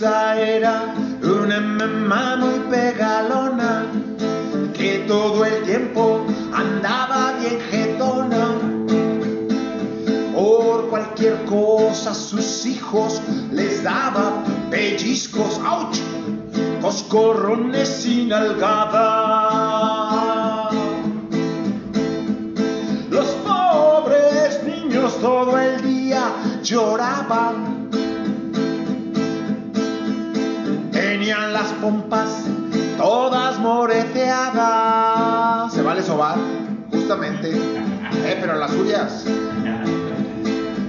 era una mamá muy pegalona que todo el tiempo andaba bien jetona. Por cualquier cosa sus hijos les daba pellizcos, ¡auch! Coscorrones sin algada. Los pobres niños todo el día lloraban. Las pompas todas moreteadas. ¿Se vale sobar? Justamente. Eh, pero las suyas.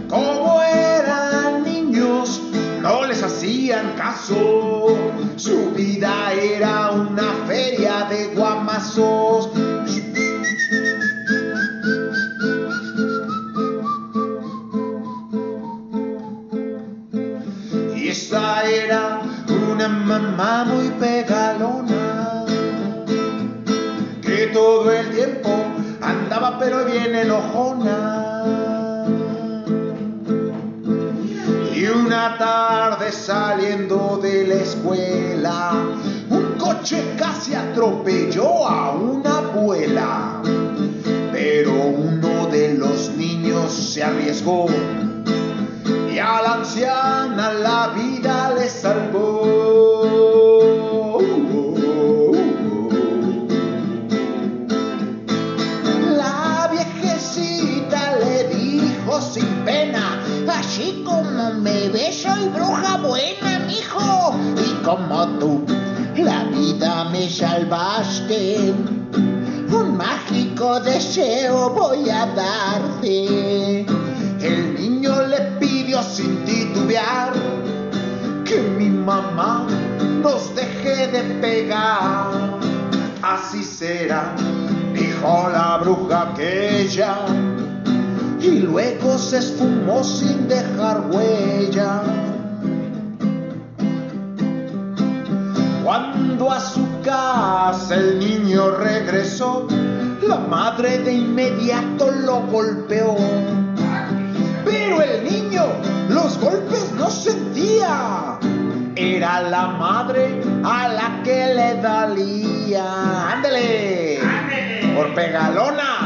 Como eran niños, no les hacían caso. Su vida era una feria de guamazos. Y una tarde saliendo de la escuela, un coche casi atropelló a una abuela. Pero uno de los niños se arriesgó sin dejar huella. Cuando a su casa el niño regresó, la madre de inmediato lo golpeó. Pero el niño los golpes no sentía. Era la madre a la que le dalía. ¡Ándele! Por pegalona.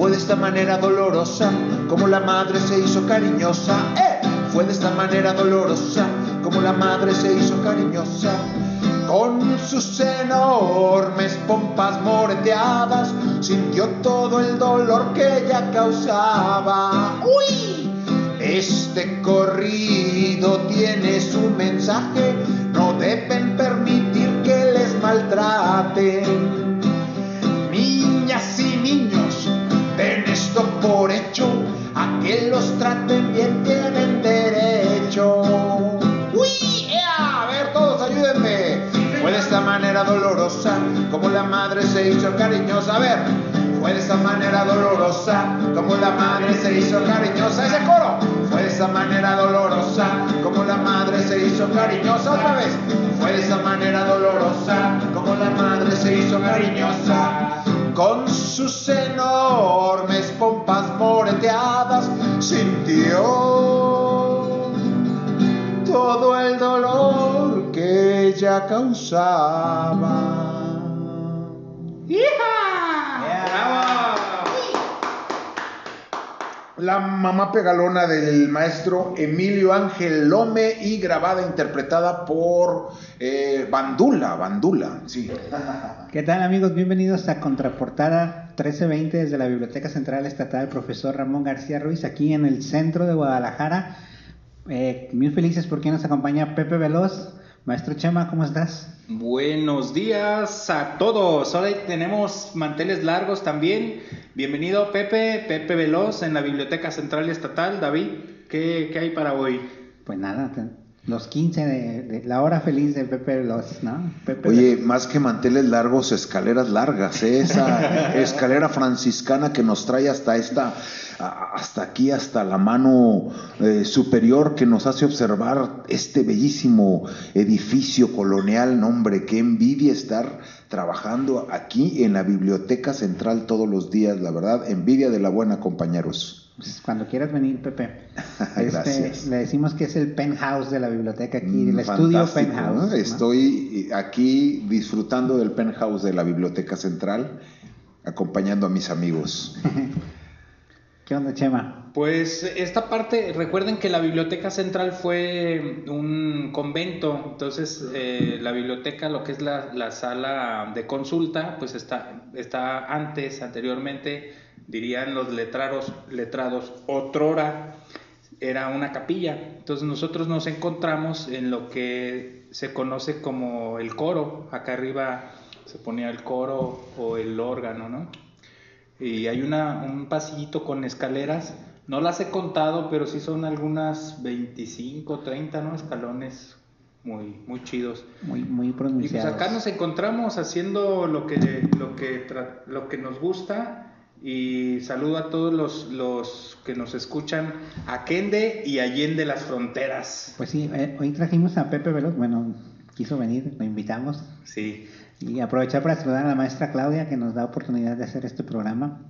Fue de esta manera dolorosa como la madre se hizo cariñosa. ¡Eh! Fue de esta manera dolorosa como la madre se hizo cariñosa. Con sus enormes pompas moreteadas, sintió todo el dolor que ella causaba. ¡Uy! Este corrido tiene su mensaje, no deben permitir que les maltraten. Se hizo cariñosa. A ver, fue de esta manera dolorosa como la madre se hizo cariñosa. Ese coro. Fue de esta manera dolorosa como la madre se hizo cariñosa. Otra vez. Fue de esta manera dolorosa como la madre se hizo cariñosa. Con sus enormes pompas moreteadas sintió todo el dolor que ella causaba. La mamá pegalona del maestro Emilio Ángel Lome y grabada, interpretada por eh, Bandula, Bandula, sí. ¿Qué tal amigos? Bienvenidos a Contraportada 1320 desde la Biblioteca Central Estatal Profesor Ramón García Ruiz, aquí en el centro de Guadalajara. Eh, muy felices porque nos acompaña Pepe Veloz. Maestro Chema, ¿cómo estás? Buenos días a todos. Hoy tenemos manteles largos también. Bienvenido Pepe, Pepe Veloz en la Biblioteca Central Estatal. David, ¿qué, qué hay para hoy? Pues nada, los 15 de, de la hora feliz de Pepe Veloz, ¿no? Pepe Oye, más que manteles largos, escaleras largas, ¿eh? esa escalera franciscana que nos trae hasta esta, hasta aquí, hasta la mano eh, superior que nos hace observar este bellísimo edificio colonial. Nombre, qué envidia estar trabajando aquí en la Biblioteca Central todos los días, la verdad, envidia de la buena, compañeros. Pues, cuando quieras venir, Pepe. Gracias. Este, le decimos que es el penthouse de la biblioteca aquí, el Mm, estudio penthouse. Estoy aquí disfrutando del penthouse de la Biblioteca Central, acompañando a mis amigos. ¿Qué onda, Chema? Pues esta parte, recuerden que la biblioteca central fue un convento, entonces eh, la biblioteca, lo que es la, la sala de consulta, pues está, está antes, anteriormente, dirían los letrados, letrados, otrora era una capilla. Entonces nosotros nos encontramos en lo que se conoce como el coro. Acá arriba se ponía el coro o el órgano, ¿no? Y hay una, un pasillito con escaleras. No las he contado, pero sí son algunas 25, 30, ¿no? Escalones muy, muy chidos. Muy, muy Y pues acá nos encontramos haciendo lo que, lo que, lo que nos gusta. Y saludo a todos los, los que nos escuchan a Kende y Allende las fronteras. Pues sí, eh, hoy trajimos a Pepe Veloz, bueno, quiso venir, lo invitamos. Sí. Y aprovechar para saludar a la maestra Claudia que nos da oportunidad de hacer este programa,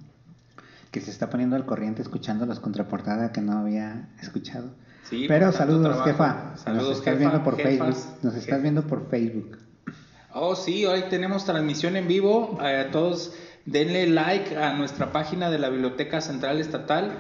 que se está poniendo al corriente escuchando los contraportada que no había escuchado. Sí, Pero saludos, trabajo. jefa. Saludos, nos estás jefa, viendo por jefas, Facebook. Nos estás viendo por Facebook. Oh, sí, hoy tenemos transmisión en vivo. Eh, A todos denle like a nuestra página de la Biblioteca Central Estatal.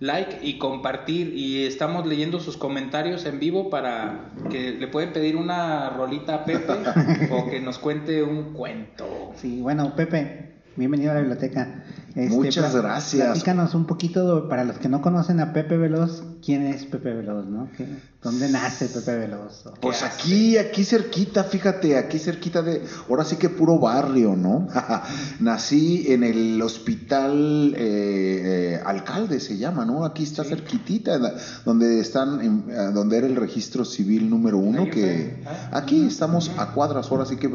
Like y compartir. Y estamos leyendo sus comentarios en vivo para que le pueden pedir una rolita a Pepe o que nos cuente un cuento. Sí, bueno, Pepe, bienvenido a la biblioteca. Este, Muchas gracias. Platícanos un poquito, para los que no conocen a Pepe Veloz, ¿quién es Pepe Veloz, no? ¿Qué- ¿Dónde nace Pepe Veloz? ¿O qué Pues hace? aquí, aquí cerquita, fíjate, aquí cerquita de, ahora sí que puro barrio, ¿no? Nací en el hospital eh, eh, alcalde se llama, ¿no? Aquí está cerquitita, la- donde están, en- eh, donde era el registro civil número uno, que aquí estamos a cuadras, ahora sí que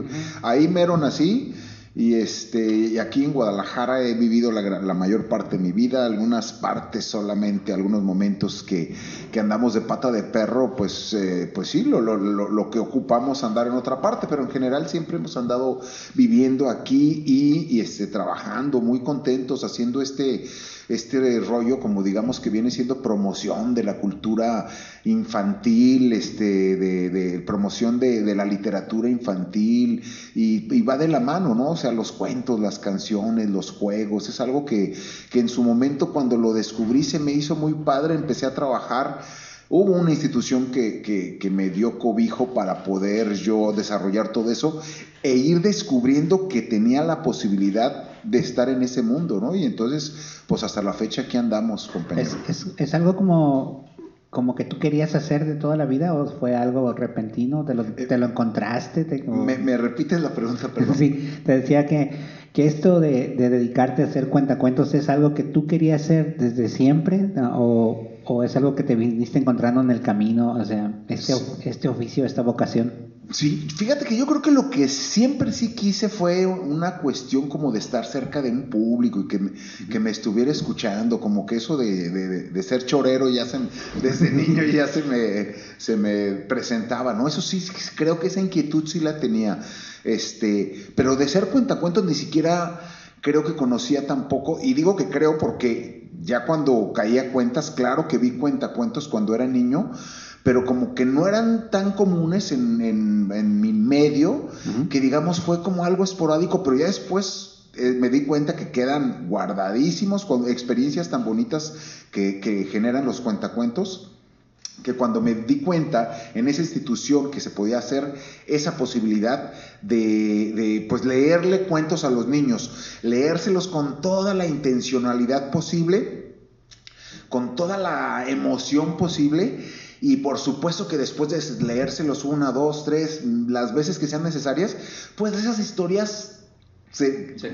ahí mero nací. Y este, y aquí en Guadalajara he vivido la, mayor parte de mi vida, algunas partes solamente, algunos momentos que, que andamos de pata de perro, pues, eh, pues sí, lo, lo, lo que ocupamos andar en otra parte, pero en general siempre hemos andado viviendo aquí y, y, este, trabajando, muy contentos, haciendo este, este rollo, como digamos que viene siendo promoción de la cultura infantil, este, de, de promoción de, de la literatura infantil, y, va de la mano, ¿no? O sea, los cuentos, las canciones, los juegos, es algo que, que en su momento cuando lo descubrí se me hizo muy padre, empecé a trabajar. Hubo una institución que, que, que me dio cobijo para poder yo desarrollar todo eso e ir descubriendo que tenía la posibilidad de estar en ese mundo, ¿no? Y entonces, pues hasta la fecha aquí andamos, compañero. ¿Es, es, es algo como, como que tú querías hacer de toda la vida o fue algo repentino? ¿Te lo, te lo encontraste? ¿Te- o- ¿Me, me repites la pregunta, perdón? Sí, te decía que, que esto de, de dedicarte a hacer cuentacuentos es algo que tú querías hacer desde siempre ¿no? o, o es algo que te viniste encontrando en el camino, o sea, este, este oficio, esta vocación. Sí, fíjate que yo creo que lo que siempre sí quise fue una cuestión como de estar cerca de un público y que me, que me estuviera escuchando, como que eso de, de- de ser chorero ya se, desde niño ya se me, se me presentaba, ¿no? Eso sí, creo que esa inquietud sí la tenía, este, pero de ser cuentacuentos ni siquiera creo que conocía tampoco, y digo que creo porque ya cuando caía cuentas, claro que vi cuentacuentos cuando era niño, pero como que no eran tan comunes en, en- en mi medio, que digamos fue como algo esporádico, pero ya después eh, me di cuenta que quedan guardadísimos con experiencias tan bonitas que, que generan los cuentacuentos que cuando me di cuenta en esa institución que se podía hacer esa posibilidad de, de, pues leerle cuentos a los niños, leérselos con toda la intencionalidad posible, con toda la emoción posible y por supuesto que después de leérselos una, dos, tres, las veces que sean necesarias, pues esas historias se, Se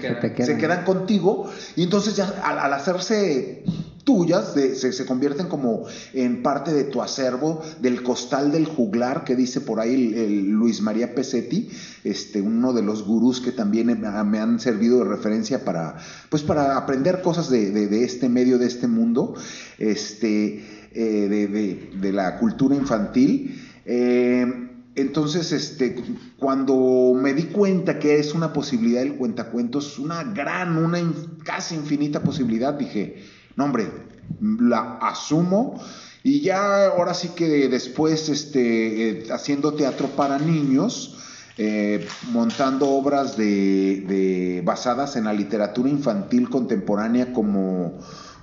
quedan. Contigo y entonces ya al, al hacerse tuyas, se, se convierten como en parte de tu acervo, del costal del juglar que dice por ahí el, Luis María Pesetti, este, uno de los gurús que también me, han servido de referencia para, pues para aprender cosas de, de- este medio, de este mundo, este, eh, de, la cultura infantil. Eh, entonces, este, cuando me di cuenta que es una posibilidad el cuentacuentos, una gran, una casi infinita posibilidad, dije, no hombre, la asumo. Y ya ahora sí que después, este, eh, haciendo teatro para niños, eh, montando obras de, de- basadas en la literatura infantil contemporánea como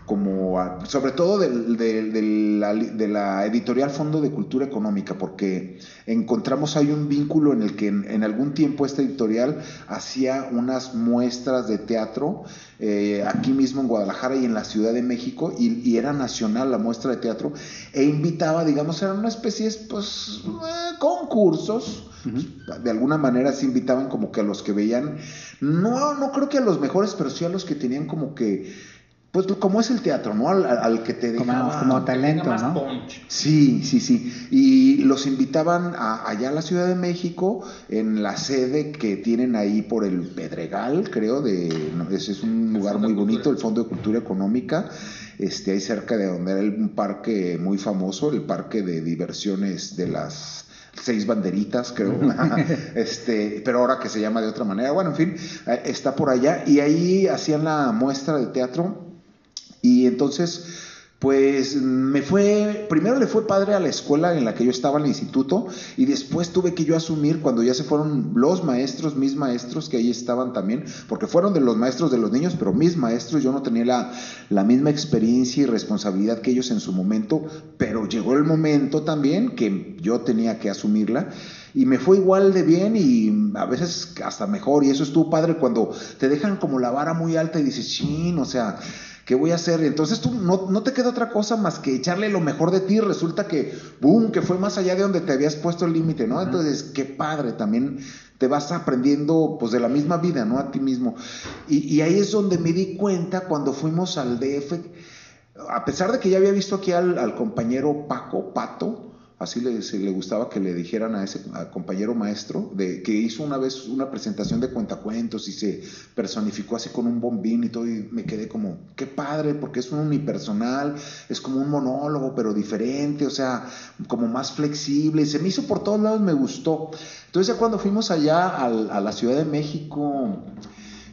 como a- sobre todo del- del- de, la, de la editorial Fondo de Cultura Económica, porque encontramos ahí un vínculo en el que en, en algún tiempo esta editorial hacía unas muestras de teatro eh, aquí mismo en Guadalajara y en la Ciudad de México, y, y era nacional la muestra de teatro, e invitaba, digamos, eran una especie, pues, eh, concursos, de alguna manera se invitaban como que a los que veían, no, no creo que a los mejores, pero sí a los que tenían como que pues como es el teatro, ¿no? Al, al que te Como- dejaba... como Que talento, ¿no? punch. Sí, sí, sí. Y los invitaban a- allá a la Ciudad de México, en la sede que tienen ahí por el Pedregal, creo, de, no, ese es un lugar muy bonito, Cultura. el Fondo de Cultura Económica, este, ahí cerca de donde era el- un parque muy famoso, el parque de diversiones de las seis banderitas, creo, este, pero ahora que se llama de otra manera, bueno, en fin, eh, está por allá, y ahí hacían la muestra de teatro y entonces, pues me fue, primero le fue padre a la escuela en la que yo estaba, en el instituto, y después tuve que yo asumir cuando ya se fueron los maestros, mis maestros que ahí estaban también, porque fueron de los maestros de los niños, pero mis maestros, yo no tenía la, la misma experiencia y responsabilidad que ellos en su momento, pero llegó el momento también que yo tenía que asumirla. Y me fue igual de bien y a veces hasta mejor. Y eso estuvo padre cuando te dejan como la vara muy alta y dices, chin, o sea, ¿qué voy a hacer? Entonces tú no, no te queda otra cosa más que echarle lo mejor de ti. Resulta que, boom, que fue más allá de donde te habías puesto el límite, ¿no? Entonces, qué padre, también te vas aprendiendo pues de la misma vida, ¿no? A ti mismo. Y, y ahí es donde me di cuenta cuando fuimos al DF, a pesar de que ya había visto aquí al, al compañero Paco, Pato, así le, se le gustaba que le dijeran a ese compañero maestro, de, que hizo una vez una presentación de cuentacuentos y se personificó así con un bombín y todo, y me quedé como, qué padre, porque es un unipersonal, es como un monólogo, pero diferente, o sea, como más flexible, y se me hizo por todos lados, me gustó. Entonces ya cuando fuimos allá al- a la Ciudad de México,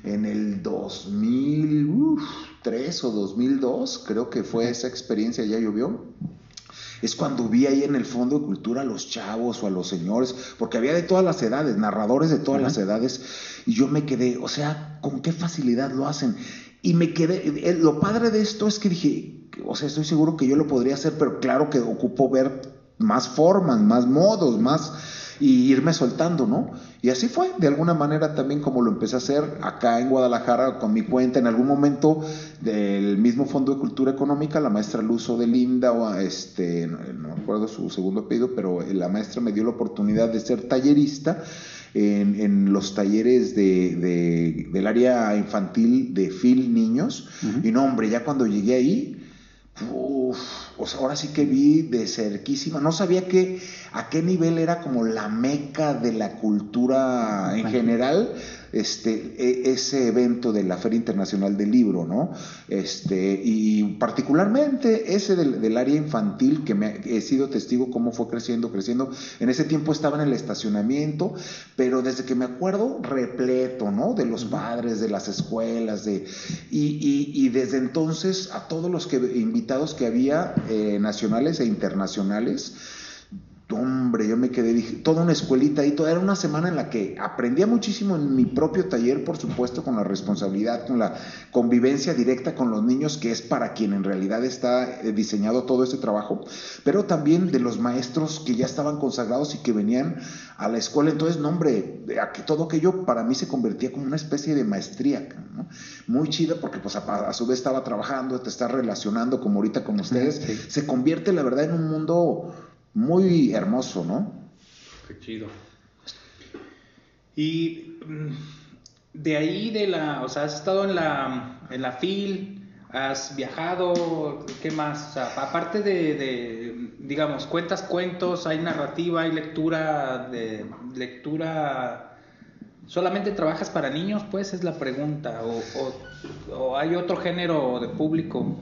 en el 2003 o 2002, creo que fue esa experiencia, ya llovió. Es cuando vi ahí en el Fondo de Cultura a los chavos o a los señores, porque había de todas las edades, narradores de todas las edades, y yo me quedé, o sea, con qué facilidad lo hacen. Y me quedé, eh, lo padre de esto es que dije, o sea, estoy seguro que yo lo podría hacer, pero claro que ocupo ver más formas, más modos, más y irme soltando, ¿no? Y así fue, de alguna manera también como lo empecé a hacer acá en Guadalajara con mi cuenta, en algún momento del mismo Fondo de Cultura Económica, la maestra Luzo de Linda, o este, no, acuerdo su segundo apellido, pero la maestra me dio la oportunidad de ser tallerista en, en los talleres de, de- del área infantil de FIL Niños. Y no, hombre, ya cuando llegué ahí, Uf, o sea, ahora sí que vi de cerquísima, no sabía que a qué nivel era como la meca de la cultura en general, este, e- ese evento de la Feria Internacional del Libro, ¿no? Este, y particularmente ese del, del área infantil, que me, he sido testigo cómo fue creciendo, creciendo. En ese tiempo estaba en el estacionamiento, pero desde que me acuerdo, repleto, ¿no? De los padres, de las escuelas, de, y, y- y desde entonces a todos los que, invitados que había, eh, nacionales e internacionales, Hombre, yo me quedé, dije, toda una escuelita ahí, toda, era una semana en la que aprendía muchísimo en mi propio taller, por supuesto, con la responsabilidad, con la convivencia directa con los niños, que es para quien en realidad está eh, diseñado todo este trabajo, pero también de los maestros que ya estaban consagrados y que venían a la escuela. Entonces, no, hombre, a que todo aquello para mí se convertía como una especie de maestría, ¿no? muy chida, porque pues a, a su vez estaba trabajando, te estás relacionando como ahorita con ustedes, Sí. se convierte la verdad en un mundo muy hermoso, ¿no? Qué chido. Y mm, de ahí, de la, o sea, has estado en la, en la FIL, ¿Has viajado? ¿Qué más? O sea, aparte de, de, digamos, cuentas cuentos, hay narrativa, hay lectura de lectura. ¿Solamente trabajas para niños? Pues es la pregunta. ¿O, o, o hay otro género de público?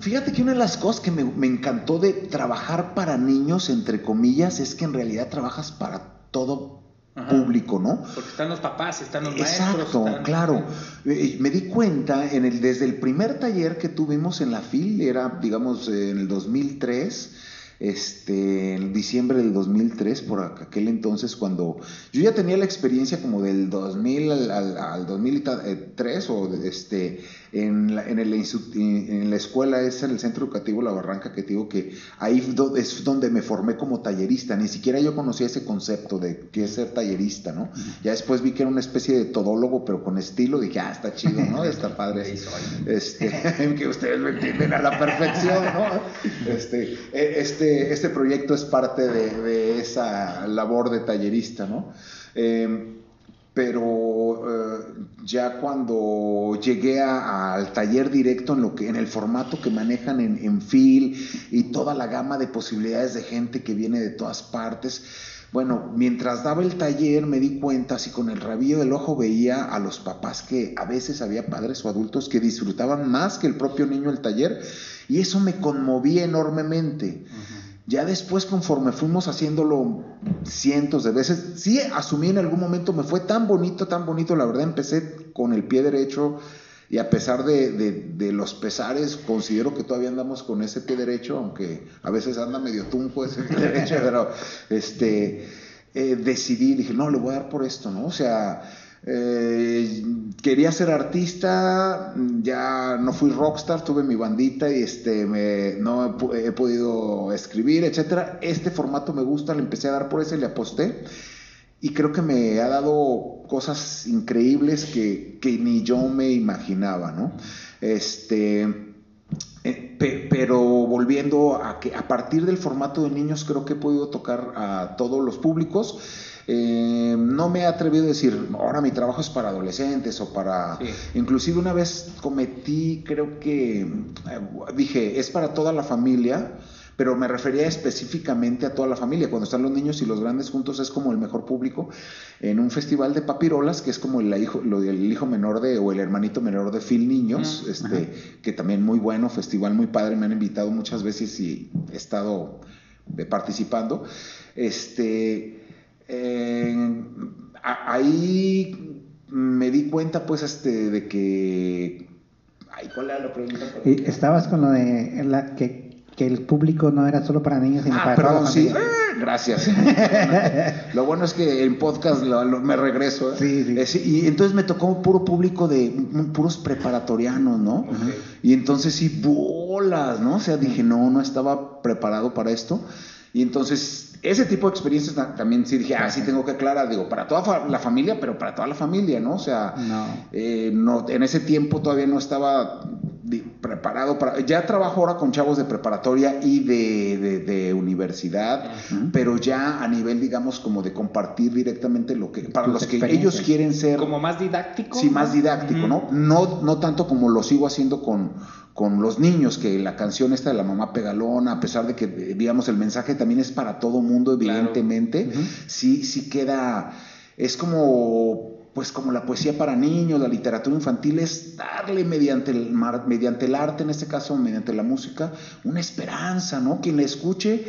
Fíjate que una de las cosas que me, me, encantó de trabajar para niños, entre comillas, es que en realidad trabajas para todo Ajá. público, ¿no? Porque están los papás, están los Exacto, maestros. Exacto, claro. Eh, me di cuenta en el, desde el primer taller que tuvimos en la FIL, era, digamos, en el 2003 este, en diciembre del 2003, por aquel entonces, cuando yo ya tenía la experiencia como del 2000 al, al, al 2003, o este, en la, en, el, en la escuela, es en el centro educativo La Barranca, que te digo que ahí es donde me formé como tallerista, ni siquiera yo conocía ese concepto de qué es ser tallerista, ¿no? Ya después vi que era una especie de todólogo, pero con estilo, dije, ah, está chido, ¿no? Está padre. este, que ustedes lo entienden a la perfección, ¿no? Este, este, este proyecto es parte de, de esa labor de tallerista, ¿no? Eh, pero eh, ya cuando llegué a, al taller directo en lo que en el formato que manejan en, en Phil y toda la gama de posibilidades de gente que viene de todas partes bueno, mientras daba el taller me di cuenta, así con el rabillo del ojo veía a los papás que a veces había padres o adultos que disfrutaban más que el propio niño el taller y eso me conmovía enormemente. Ya después, conforme fuimos haciéndolo cientos de veces, sí asumí en algún momento, me fue tan bonito, tan bonito, la verdad empecé con el pie derecho y a pesar de, de, de los pesares, considero que todavía andamos con ese pie derecho, aunque a veces anda medio tunco ese pie derecho, pero este, eh, decidí, dije, no, le voy a dar por esto, ¿no? O sea, eh, quería ser artista, ya no fui rockstar, tuve mi bandita y este, no he, podido escribir, etcétera. Este formato me gusta, le empecé a dar por ese, le aposté y creo que me ha dado cosas increíbles que, que ni yo me imaginaba, ¿no? Este, eh, pe, pero volviendo a que a partir del formato de niños creo que he podido tocar a todos los públicos. Eh, no me he atrevido a decir, ahora mi trabajo es para adolescentes o para... Sí. Inclusive una vez cometí, creo que, eh, dije, es para toda la familia, pero me refería específicamente a toda la familia. Cuando están los niños y los grandes juntos es como el mejor público en un festival de papirolas, que es como el hijo, lo, el hijo menor de, o el hermanito menor de Phil Niños, -huh. este, que también muy bueno, festival muy padre, me han invitado muchas veces y he estado participando. Este eh, ahí me di cuenta pues este de que ay, ¿cuál era la pregunta? Estabas con lo de la que, que el público no era solo para niños sino ah, para perdón, sí. Eh, gracias. lo bueno es que en podcast lo, lo, me regreso. ¿eh? Sí, sí. Y entonces me tocó puro público de puros preparatorianos, ¿no? Okay. Y entonces sí, bolas, ¿no? O sea, dije, no, no estaba preparado para esto. Y entonces ese tipo de experiencias también sí dije, ah, sí tengo que aclarar, digo, para toda la familia, pero para toda la familia, ¿no? O sea, no. Eh, no en ese tiempo todavía no estaba preparado para... Ya trabajo ahora con chavos de preparatoria y de, de, de universidad, uh -huh. pero ya a nivel, digamos, como de compartir directamente lo que... Para los que ellos quieren ser... Como más didáctico. Sí, más didáctico, uh -huh. ¿no? ¿no? No tanto como lo sigo haciendo con, con los niños, que la canción esta de la mamá pegalona, a pesar de que, digamos, el mensaje también es para todo mundo, evidentemente, claro. uh -huh. sí, sí queda... Es como pues como la poesía para niños, la literatura infantil, es darle mediante el, mediante el arte, en este caso mediante la música, una esperanza, ¿no? Quien la escuche,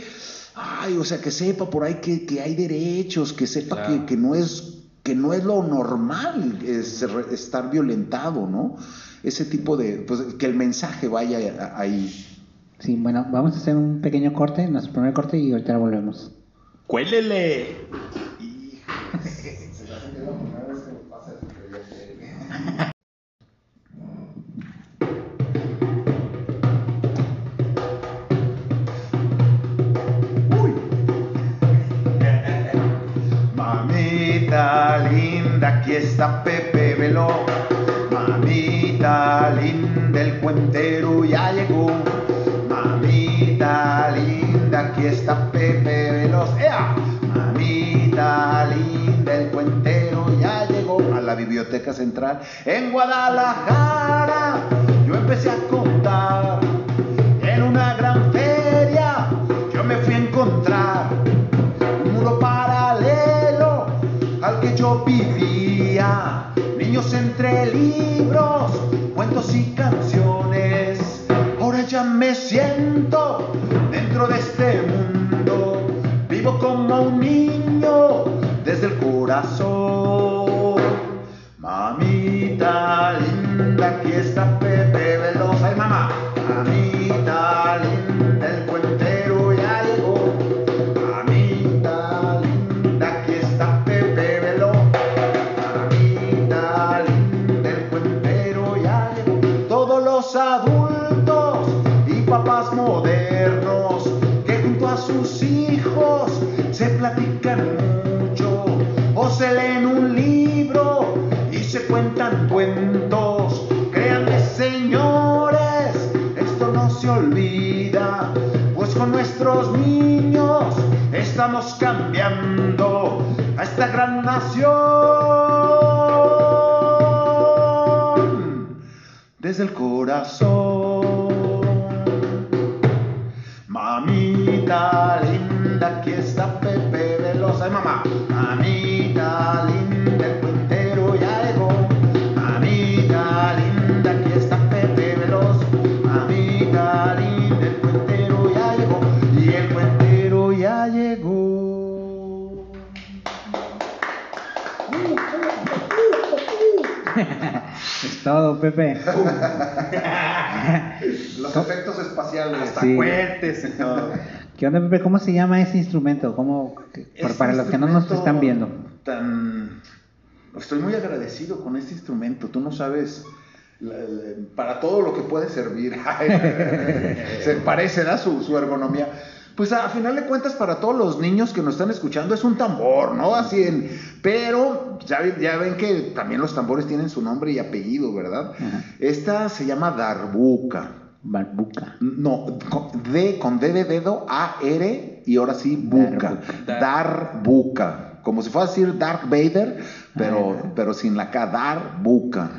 ay, o sea, que sepa por ahí que, que hay derechos, que sepa claro. que, que, no es, que no es lo normal es, estar violentado, ¿no? Ese tipo de, pues que el mensaje vaya ahí. Sí, bueno, vamos a hacer un pequeño corte, nuestro primer corte y ahorita volvemos. ¡Cuélele! Aquí está Pepe Veló. Mamita linda, el cuentero ya llegó. Mamita linda, aquí está Pepe Veloz. ¡Ea! Mamita linda, el cuentero ya llegó a la Biblioteca Central en Guadalajara. yo empecé a contar. Entre estamos cambiando a esta gran nación desde el corazón. Mamita todo, Pepe. Los efectos espaciales. Hasta Sí. cohetes y todo. ¿Qué onda, Pepe? ¿Cómo se llama ese instrumento? ¿Cómo, Este para los que no nos están viendo. Tan... Estoy muy agradecido con este instrumento. Tú no sabes para todo lo que puede servir. Se parece, da su, su ergonomía. Pues a, final de cuentas, para todos los niños que nos están escuchando, es un tambor, ¿no? Así en. Pero ya, ven- ya ven que también los tambores tienen su nombre y apellido, ¿verdad? Ajá. Esta se llama darbuca. Barbuca. No, con D, con D de dedo, A, R y ahora sí, buca. Dar. Darbuca. Como si fuera a decir Dark Vader, pero, pero sin la K, Darbuca.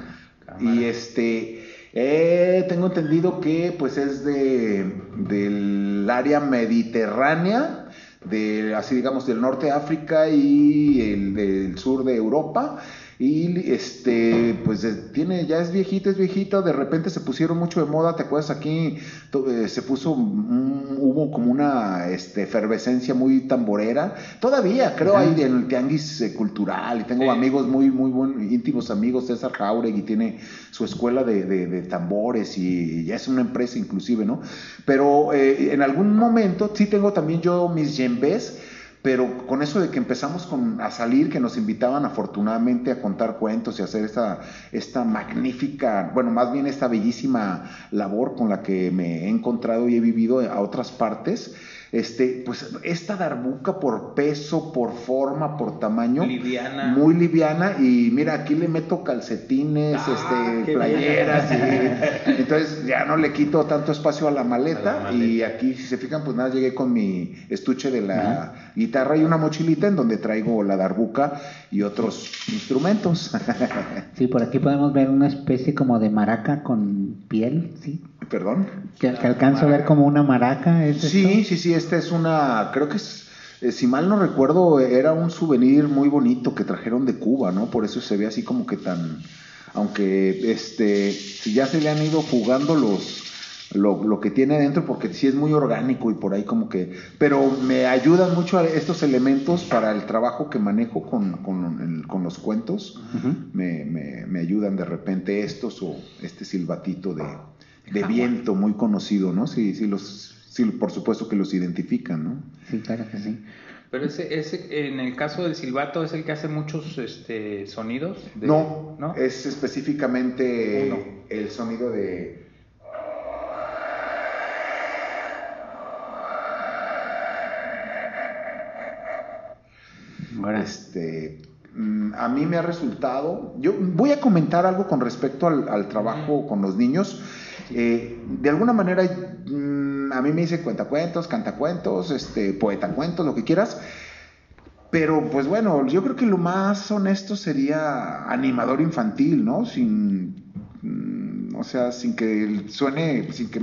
Y este, eh, tengo entendido que pues es de, del área mediterránea, de, así digamos, del norte de África y el del sur de Europa. Y este, pues tiene, ya es viejito, es viejito, de repente se pusieron mucho de moda, ¿te acuerdas? Aquí eh, se puso, un- hubo como una este, efervescencia muy tamborera. Todavía, creo, ahí en el tianguis eh, cultural, y tengo Sí. amigos muy, muy buenos, íntimos amigos, César Jauregui tiene su escuela de, de- de tambores y ya es una empresa inclusive, ¿no? Pero eh, en algún momento sí tengo también yo mis yembés, pero con eso de que empezamos con, a salir, que nos invitaban afortunadamente a contar cuentos y hacer esta, esta magnífica, bueno, más bien esta bellísima labor con la que me he encontrado y he vivido a otras partes, este, pues esta darbuca por peso, por forma, por tamaño, Liviana. muy liviana y mira, aquí le meto calcetines, Ah, este, playeras y entonces ya no le quito tanto espacio a la maleta, A la maleta. y aquí si se fijan pues nada llegué con mi estuche de la guitarra y una mochilita en donde traigo la darbuca y otros instrumentos. Sí, por aquí podemos ver una especie como de maraca con piel, ¿sí? Perdón. Que, que alcanzo a ver como una maraca. ¿es Sí, esto? sí, sí, esta es una, creo que es, eh, si mal no recuerdo, era un souvenir muy bonito que trajeron de Cuba, ¿no? Por eso se ve así como que tan, aunque este, si ya se le han ido jugando los, lo, lo que tiene adentro, porque sí es muy orgánico y por ahí como que, pero me ayudan mucho a estos elementos para el trabajo que manejo con, con, el- con los cuentos, me, me, me ayudan de repente estos o este silbatito de, de viento muy conocido, ¿no? Sí, sí, los, sí, por supuesto que los identifican, ¿no? Sí, claro que sí. Pero ese, ese, en el caso del silbato, es el que hace muchos este, sonidos. de- no, ¿no? es específicamente Uno. el sonido de... Ahora, Este, mm, a mí me ha resultado, yo voy a comentar algo con respecto al, al trabajo con los niños. Eh, de alguna manera, mm, a mí me dice cuentacuentos, cantacuentos, este, poetacuentos, lo que quieras. Pero pues bueno, yo creo que lo más honesto sería animador infantil, ¿no? Sin, mm, o sea, sin que suene, sin que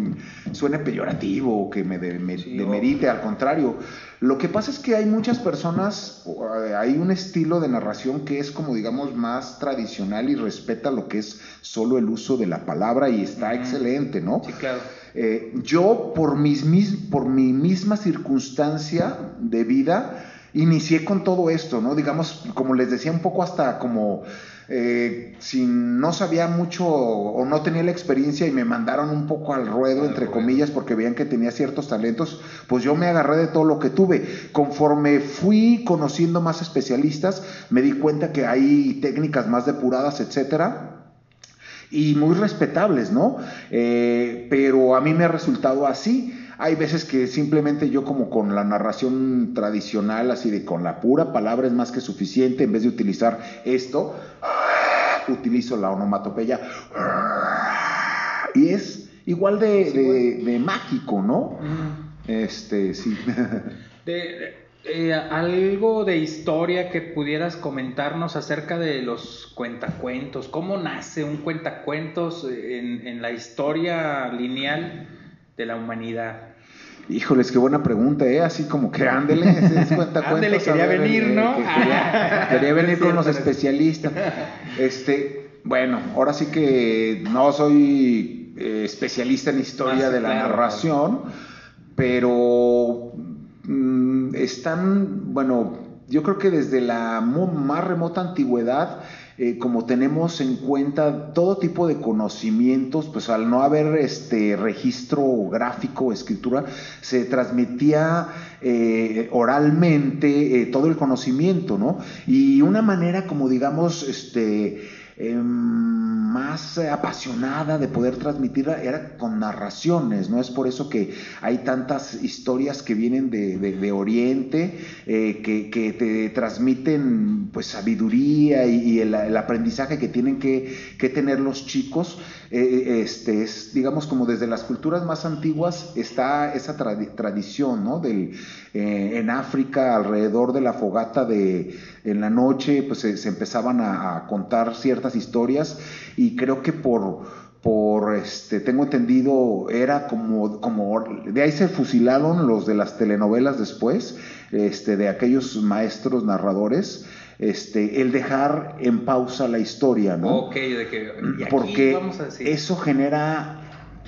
suene peyorativo o que me, demerite, al contrario. Lo que pasa es que hay muchas personas, eh, hay un estilo de narración que es como digamos más tradicional y respeta lo que es solo el uso de la palabra y está excelente, ¿no? Sí, claro. Eh, yo, por, mis, por mi misma circunstancia de vida, inicié con todo esto, ¿no? Digamos, como les decía, un poco hasta como eh, si no sabía mucho o no tenía la experiencia y me mandaron un poco al ruedo, entre comillas, porque veían que tenía ciertos talentos, pues yo me agarré de todo lo que tuve. Conforme fui conociendo más especialistas, me di cuenta que hay técnicas más depuradas, etcétera y muy respetables, ¿no? Eh, pero a mí me ha resultado así. Hay veces que simplemente yo como con la narración tradicional, así de con la pura palabra es más que suficiente, en vez de utilizar esto, utilizo la onomatopeya. Y es igual de, mágico, ¿no? Este, sí. de, eh, algo de historia que pudieras comentarnos acerca de los cuentacuentos. ¿Cómo nace un cuentacuentos en, en la historia lineal de la humanidad? Híjoles, qué buena pregunta, ¿eh? Así como que ándele, es ándele, quería venir, ¿no? quería, venir con los especialistas. Este, bueno, ahora sí que no soy eh, especialista en historia de la narración, pero Mm, están, bueno, yo creo que desde la más remota antigüedad, eh, como tenemos en cuenta todo tipo de conocimientos, pues al no haber este registro gráfico, escritura, se transmitía eh, oralmente eh, todo el conocimiento, ¿no? Y una manera como digamos, este Em, más apasionada de poder transmitirla era con narraciones, ¿no? Es por eso que hay tantas historias que vienen de, Oriente, eh, que, te transmiten pues sabiduría y, el, aprendizaje que tienen que, tener los chicos. Eh, este, es, digamos, como desde las culturas más antiguas está esa tradición, ¿no? Del, eh, en África, alrededor de la fogata de en la noche, pues se, empezaban a, contar ciertas historias y creo que por, por este, tengo entendido, era como, como, de ahí se fusilaron los de las telenovelas después, este, de aquellos maestros narradores, este, el dejar en pausa la historia, ¿no? Ok, de que, Porque eso genera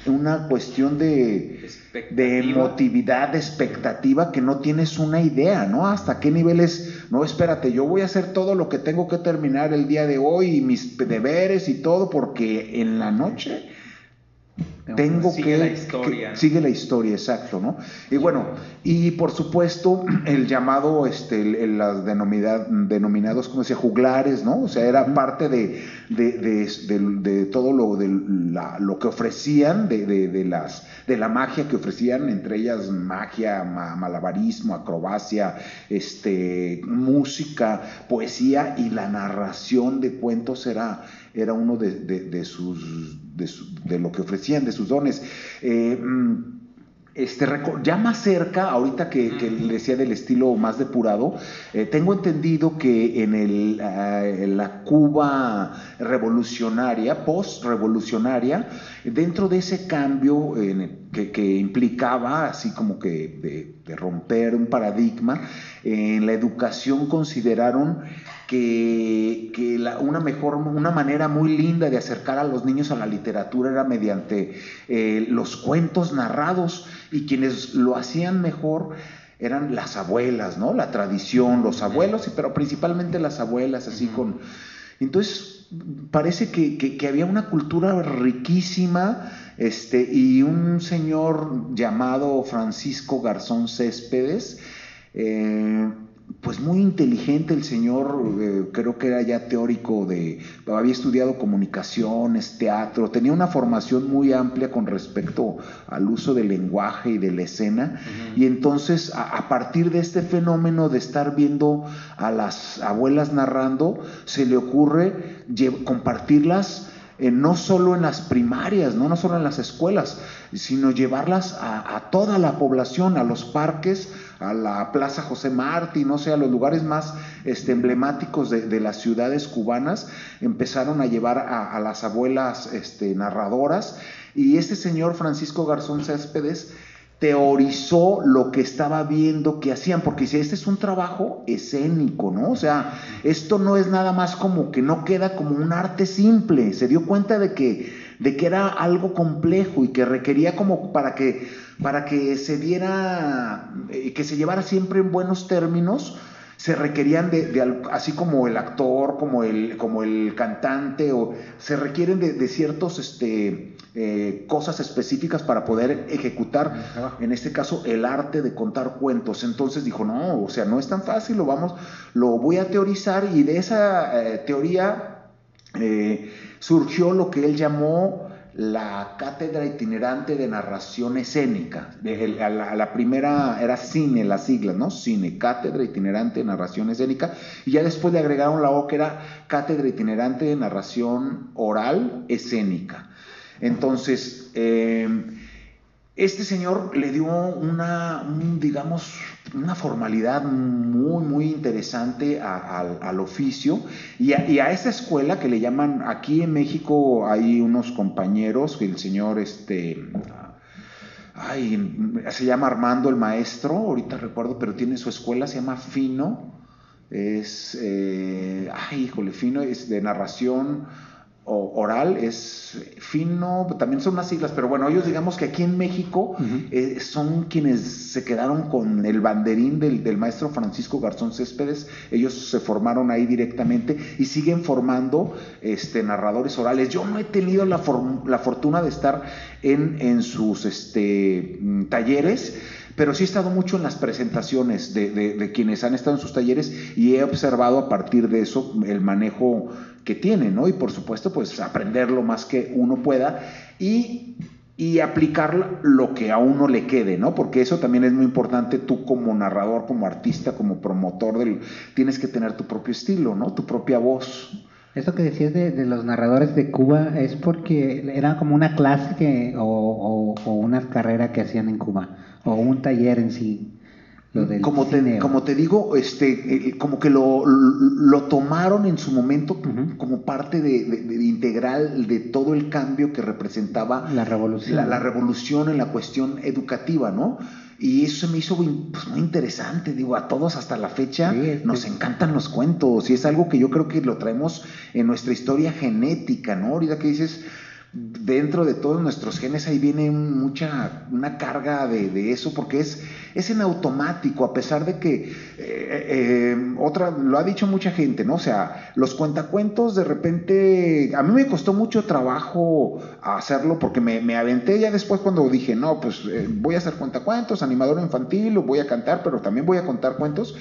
una cuestión de, de emotividad, de expectativa, que no tienes una idea, ¿no? Hasta qué niveles, no, espérate, yo voy a hacer todo lo que tengo que terminar el día de hoy y mis deberes y todo, porque en la noche tengo sigue que, la historia. sigue la historia, exacto, ¿no? Y bueno, y por supuesto el llamado, este, las denominados, como decía, juglares, ¿no? O sea, era parte de, de, todo lo, de lo que ofrecían, de, las, de la magia que ofrecían, entre ellas magia, malabarismo, acrobacia, este, música, poesía y la narración de cuentos era era uno de, sus, de, lo que ofrecían, de sus dones. Eh, mm, este, ya más cerca, ahorita que, le decía del estilo más depurado, eh, tengo entendido que en, el, eh, la Cuba revolucionaria, post-revolucionaria, dentro de ese cambio que, implicaba, así como que de romper un paradigma, en la educación consideraron que, una mejor, una manera muy linda de acercar a los niños a la literatura era mediante eh, los cuentos narrados y quienes lo hacían mejor eran las abuelas, ¿no? La tradición, los abuelos, pero principalmente las abuelas, así con... Entonces, parece que, había una cultura riquísima, este, y un señor llamado Francisco Garzón Céspedes, eh, pues muy inteligente el señor, eh, creo que era ya teórico de, había estudiado comunicaciones, teatro, tenía una formación muy amplia con respecto al uso del lenguaje y de la escena, y entonces a, partir de este fenómeno de estar viendo a las abuelas narrando, se le ocurre compartirlas eh, no solo en las primarias, ¿no? no solo en las escuelas, sino llevarlas a, toda la población, a los parques, a la Plaza José Martí, no sé, a los lugares más este, emblemáticos de, las ciudades cubanas, empezaron a llevar a, las abuelas este, narradoras. Y este señor Francisco Garzón Céspedes teorizó lo que estaba viendo que hacían, porque dice, este es un trabajo escénico, ¿no? O sea, esto no es nada más como que no queda como un arte simple, se dio cuenta de que, de que era algo complejo y que requería como para que, para que se diera, y eh, que se llevara siempre en buenos términos, se requerían de, así como el actor, como el, como el cantante, o se requieren de, de ciertos este, eh, cosas específicas para poder ejecutar, en este caso, el arte de contar cuentos. Entonces dijo, no, o sea, no es tan fácil, lo vamos, lo voy a teorizar, y de esa eh, teoría eh, surgió lo que él llamó la cátedra itinerante de narración escénica. a, la, primera era cine, la sigla, ¿no? Cine, cátedra itinerante de narración escénica. Y ya después le agregaron la O que era cátedra itinerante de narración oral escénica. Entonces, eh, este señor le dio una, digamos, una formalidad muy, muy interesante al oficio. Y a, esa escuela que le llaman, aquí en México hay unos compañeros, el señor, este, ay, se llama Armando el maestro, ahorita recuerdo, pero tiene su escuela, se llama Fino, es, eh, ay, híjole, Fino es de narración oral es fino, también son unas siglas, pero bueno, ellos digamos que aquí en México eh, son quienes se quedaron con el banderín del, maestro Francisco Garzón Céspedes, ellos se formaron ahí directamente y siguen formando este, narradores orales. Yo no he tenido la, la fortuna de estar en, en sus este, talleres, pero sí he estado mucho en las presentaciones de, de, quienes han estado en sus talleres y he observado a partir de eso el manejo que tienen, ¿no? Y por supuesto, pues aprender lo más que uno pueda y, aplicar lo que a uno le quede, ¿no? Porque eso también es muy importante, tú como narrador, como artista, como promotor, del, tienes que tener tu propio estilo, ¿no? Tu propia voz. Eso que decías de, los narradores de Cuba es porque era como una clase o una carrera que hacían en Cuba o un taller en sí. como, te, como te digo, este, eh, como que lo, lo, tomaron en su momento como parte de, integral de todo el cambio que representaba la revolución. La, revolución en la cuestión educativa, ¿no? Y eso me hizo pues, muy interesante, digo, a todos hasta la fecha nos encantan los cuentos y es algo que yo creo que lo traemos en nuestra historia genética, ¿no? Ahorita que dices, dentro de todos nuestros genes ahí viene mucha una carga de, eso porque es, es en automático a pesar de que eh, eh, otra lo ha dicho mucha gente no o sea los cuentacuentos de repente a mí me costó mucho trabajo hacerlo porque me, me aventé ya después cuando dije no pues eh, voy a hacer cuentacuentos animador infantil o voy a cantar pero también voy a contar cuentos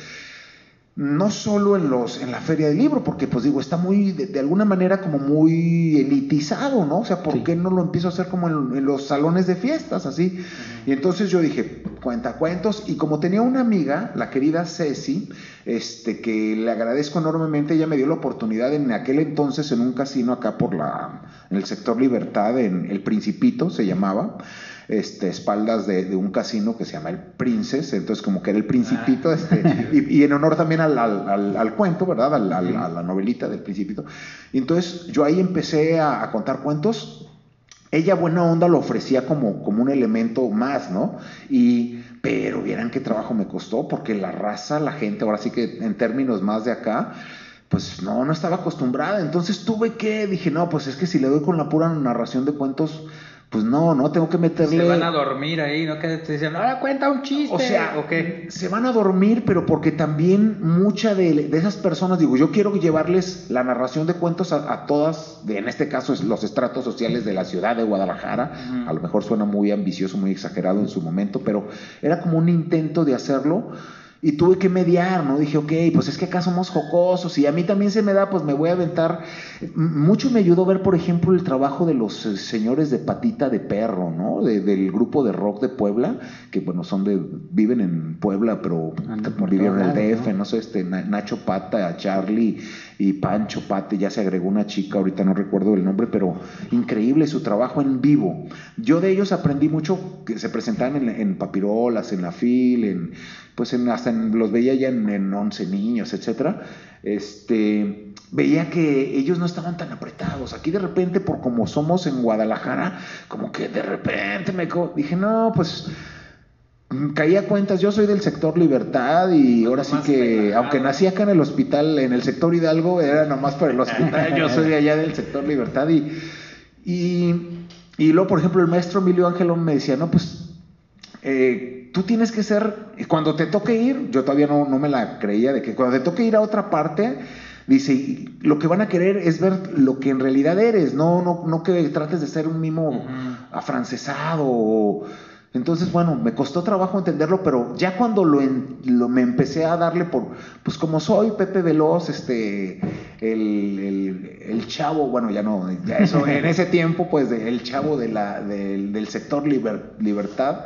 no solo en los en la feria del libro, porque pues digo, está muy, de, alguna manera como muy elitizado, ¿no? O sea, ¿por qué no lo empiezo a hacer como en, los salones de fiestas, así? Y entonces yo dije, cuenta cuentos, y como tenía una amiga, la querida Ceci, este, que le agradezco enormemente, ella me dio la oportunidad en aquel entonces en un casino acá por la, en el sector Libertad, en El Principito se llamaba, este, espaldas de, un casino que se llama el Princess, entonces como que era el principito, ah. este, y, en honor también al, cuento, ¿verdad? a la novelita del principito. Y entonces yo ahí empecé a, contar cuentos. Ella buena onda lo ofrecía como, como un elemento más, ¿no? Y, pero vieran qué trabajo me costó, porque la raza, la gente, ahora sí que en términos más de acá, pues no, no estaba acostumbrada. Entonces tuve que, dije, no, pues es que si le doy con la pura narración de cuentos, pues no, no tengo que meterle. Se van a dormir ahí, ¿no? Que te dicen, ahora cuenta un chiste. O sea, se van a dormir, pero porque también mucha de, esas personas, digo, yo quiero llevarles la narración de cuentos a, todas, de, en este caso, los estratos sociales de la ciudad de Guadalajara. A lo mejor suena muy ambicioso, muy exagerado en su momento, pero era como un intento de hacerlo y tuve que mediar, ¿no? Dije, ok, pues es que acá somos jocosos y a mí también se me da, pues me voy a aventar. Mucho me ayudó ver, por ejemplo, el trabajo de los eh, señores de Patita de Perro, ¿no? del grupo de rock de Puebla, que bueno, son de, viven en Puebla, pero vivieron en el DF, ¿no? sé, este, Nacho Pata, Charlie, y Pancho Pate, ya se agregó una chica, ahorita no recuerdo el nombre, pero increíble su trabajo en vivo. Yo de ellos aprendí mucho, que se presentaban en, papirolas, en la fil, en, pues en, hasta los veía ya en, 11 niños, etcétera. Este, veía que ellos no estaban tan apretados. Aquí de repente, por como somos en Guadalajara, como que de repente me dije, no, pues caía cuentas, yo soy del sector Libertad y ahora sí que, aunque nací acá en el hospital, en el sector Hidalgo, era nomás por el hospital, yo soy de allá del sector Libertad y, y, y luego, por ejemplo, el maestro Emilio Ángelo me decía, no, pues eh, tú tienes que ser, cuando te toque ir, yo todavía no, no me la creía, de que cuando te toque ir a otra parte, Dice, lo que van a querer es ver lo que en realidad eres, no, no, no que trates de ser un mimo afrancesado. Entonces, bueno, me costó trabajo entenderlo, pero ya cuando lo, lo, me empecé a darle por, pues como soy Pepe Veloz, este, el, el, chavo, bueno, ya no, ya eso, en ese tiempo, pues, el chavo de la, del sector libertad,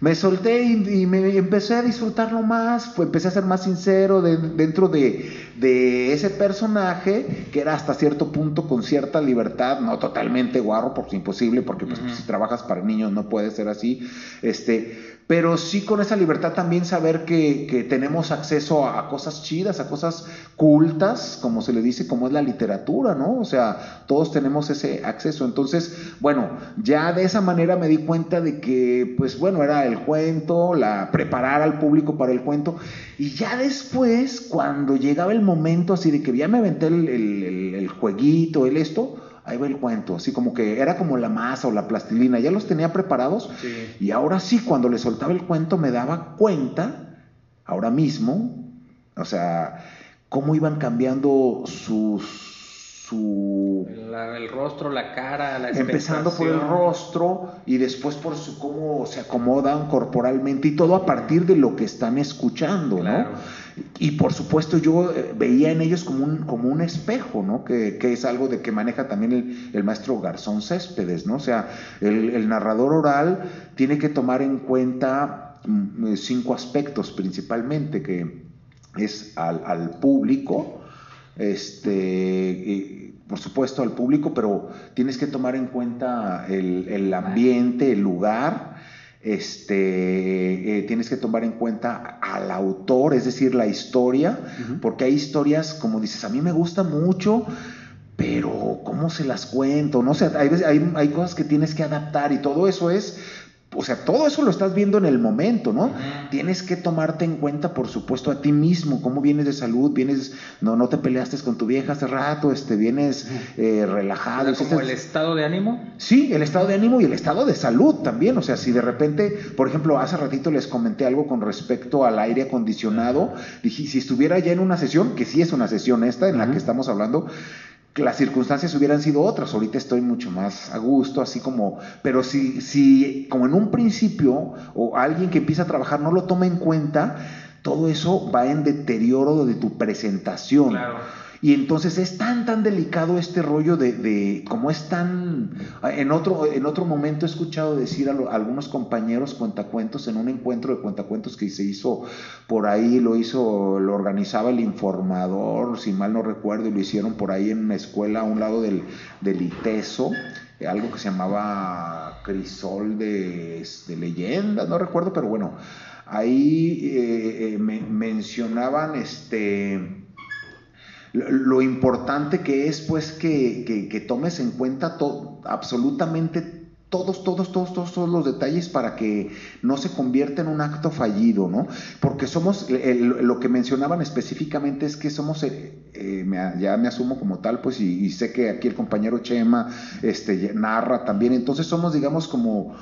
me solté y, me empecé a disfrutarlo más, pues empecé a ser más sincero dentro de, ese personaje, que era hasta cierto punto con cierta libertad, no totalmente guarro, porque es imposible, porque pues, si trabajas para niños no puede ser así, este, pero sí con esa libertad también saber que, tenemos acceso a, cosas chidas, a cosas cultas, como se le dice, como es la literatura, ¿no? O sea, todos tenemos ese acceso. Entonces, bueno, ya de esa manera me di cuenta de que, pues bueno, era el cuento, la preparar al público para el cuento, y ya después, cuando llegaba el momento así de que ya me aventé el, el, el jueguito, el esto, ahí va el cuento, así como que era como la masa o la plastilina, ya los tenía preparados y ahora sí, cuando le soltaba el cuento me daba cuenta, ahora mismo, o sea, cómo iban cambiando sus su el rostro, la cara, la empezando por el rostro y después por su cómo se acomodan corporalmente y todo a partir de lo que están escuchando, ¿no? Y por supuesto yo eh, veía en ellos como un, como un espejo, ¿no? Que, es algo de que maneja también el, maestro Garzón Céspedes, ¿no? O sea, el, narrador oral tiene que tomar en cuenta mm, eh, cinco aspectos principalmente, que es al, público, este, por supuesto al público, pero tienes que tomar en cuenta el ambiente, el lugar, este, eh, tienes que tomar en cuenta al autor, es decir, la historia, porque hay historias, como dices, a mí me gusta mucho, pero ¿cómo se las cuento? No sé, hay, hay, hay cosas que tienes que adaptar y todo eso es o sea, todo eso lo estás viendo en el momento, ¿no? Tienes que tomarte en cuenta, por supuesto, a ti mismo, cómo vienes de salud, vienes, no, no te peleaste con tu vieja hace rato, este, vienes eh, relajado. ¿Como el estado de ánimo? Sí, el estado de ánimo y el estado de salud también. O sea, si de repente, por ejemplo, hace ratito les comenté algo con respecto al aire acondicionado, dije, si estuviera ya en una sesión, que sí es una sesión esta en la que estamos hablando, las circunstancias hubieran sido otras. Ahorita estoy mucho más a gusto, así como, pero si, si como en un principio o alguien que empieza a trabajar no lo toma en cuenta, todo eso va en deterioro de tu presentación. Claro. Y entonces es tan, tan delicado este rollo de, de como es tan... En otro, en otro momento he escuchado decir a, algunos compañeros cuentacuentos en un encuentro de cuentacuentos que se hizo por ahí, lo hizo, lo organizaba el informador, si mal no recuerdo, y lo hicieron por ahí en una escuela a un lado del, del ITESO algo que se llamaba Crisol de, de leyenda, no recuerdo, pero bueno, ahí eh, eh, mencionaban este lo importante que es pues que, tomes en cuenta absolutamente todos, todos, todos, todos, todos los detalles para que no se convierta en un acto fallido, ¿no? Porque somos, lo que mencionaban específicamente es que somos, eh, eh, ya me asumo como tal, pues, y, sé que aquí el compañero Chema este, narra también, entonces somos, digamos, como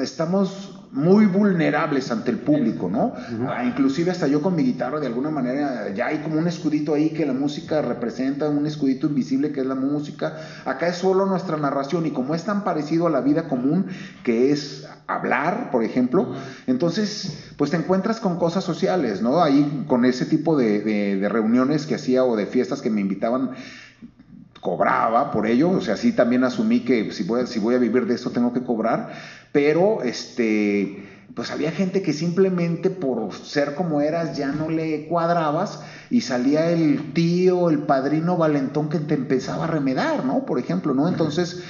estamos muy vulnerables ante el público, ¿no? Ah, inclusive hasta yo con mi guitarra de alguna manera ya hay como un escudito ahí que la música representa, un escudito invisible que es la música. Acá es solo nuestra narración y como es tan parecido a la vida común que es hablar, por ejemplo, entonces pues te encuentras con cosas sociales, ¿no? Ahí con ese tipo de, de reuniones que hacía o de fiestas que me invitaban cobraba por ello, o sea, sí también asumí que si voy, si voy a vivir de esto tengo que cobrar, pero este, pues había gente que simplemente por ser como eras ya no le cuadrabas y salía el tío, el padrino valentón que te empezaba a remedar, ¿no? Por ejemplo, ¿no? Entonces,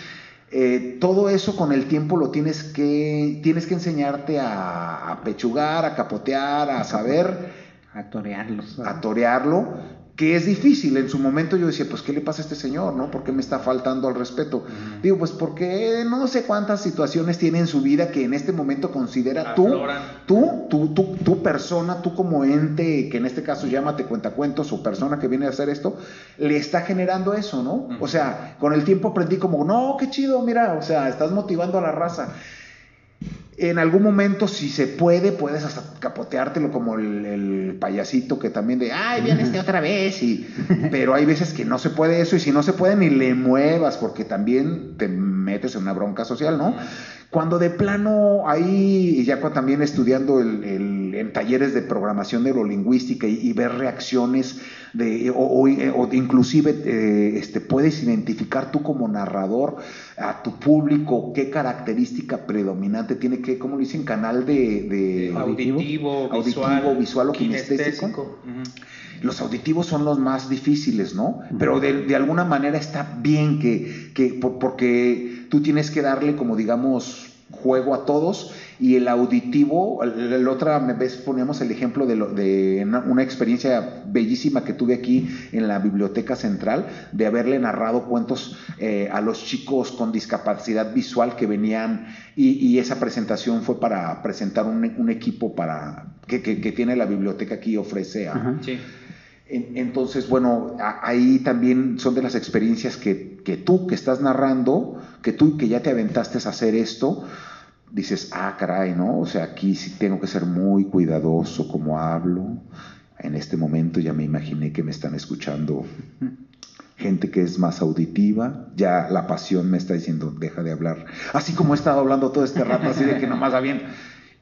eh, todo eso con el tiempo lo tienes que, tienes que enseñarte a, a pechugar, a capotear, a saber A torearlos. a torearlo, que es difícil. En su momento yo decía, pues, ¿qué le pasa a este señor? ¿No? ¿Por qué me está faltando al respeto? Digo, pues porque no sé cuántas situaciones tiene en su vida que en este momento considera tú, Afloran. tú, tú, tú, tú persona, tú como ente, que en este caso llámate cuentacuentos o persona que viene a hacer esto, le está generando eso, ¿no? O sea, con el tiempo aprendí como, no, qué chido, mira, o sea, estás motivando a la raza. En algún momento, si se puede, puedes hasta capoteártelo como el, el payasito que también de, ay, viene este otra vez. Y, pero hay veces que no se puede eso y si no se puede ni le muevas porque también te metes en una bronca social, ¿no? Cuando de plano ahí, ya cuando también estudiando el, el- en talleres de programación neurolingüística y, y ver reacciones de, o, o- o inclusive eh, este, puedes identificar tú como narrador a tu público qué característica predominante tiene que, ¿cómo le dicen? Canal de... de- Auditivo, Auditivo, visual, visual o kinestésico. Los auditivos son los más difíciles, ¿no? Pero de, de alguna manera está bien que, que por- porque tú tienes que darle como digamos juego a todos y el auditivo, el otra vez poníamos el ejemplo de, lo- de una, una experiencia bellísima que tuve aquí en la biblioteca central de haberle narrado cuentos eh, a los chicos con discapacidad visual que venían y, y esa presentación fue para presentar un, un equipo para que, que- que tiene la biblioteca aquí y ofrece a, Ajá. Sí. en- Entonces, bueno, ahí también son de las experiencias que, que tú que estás narrando, que tú que ya te aventaste a hacer esto, dices, ah, caray, ¿no? O sea, aquí sí tengo que ser muy cuidadoso como hablo. En este momento ya me imaginé que me están escuchando gente que es más auditiva, ya la pasión me está diciendo, deja de hablar. Así como he estado hablando todo este rato, así de que nomás va bien.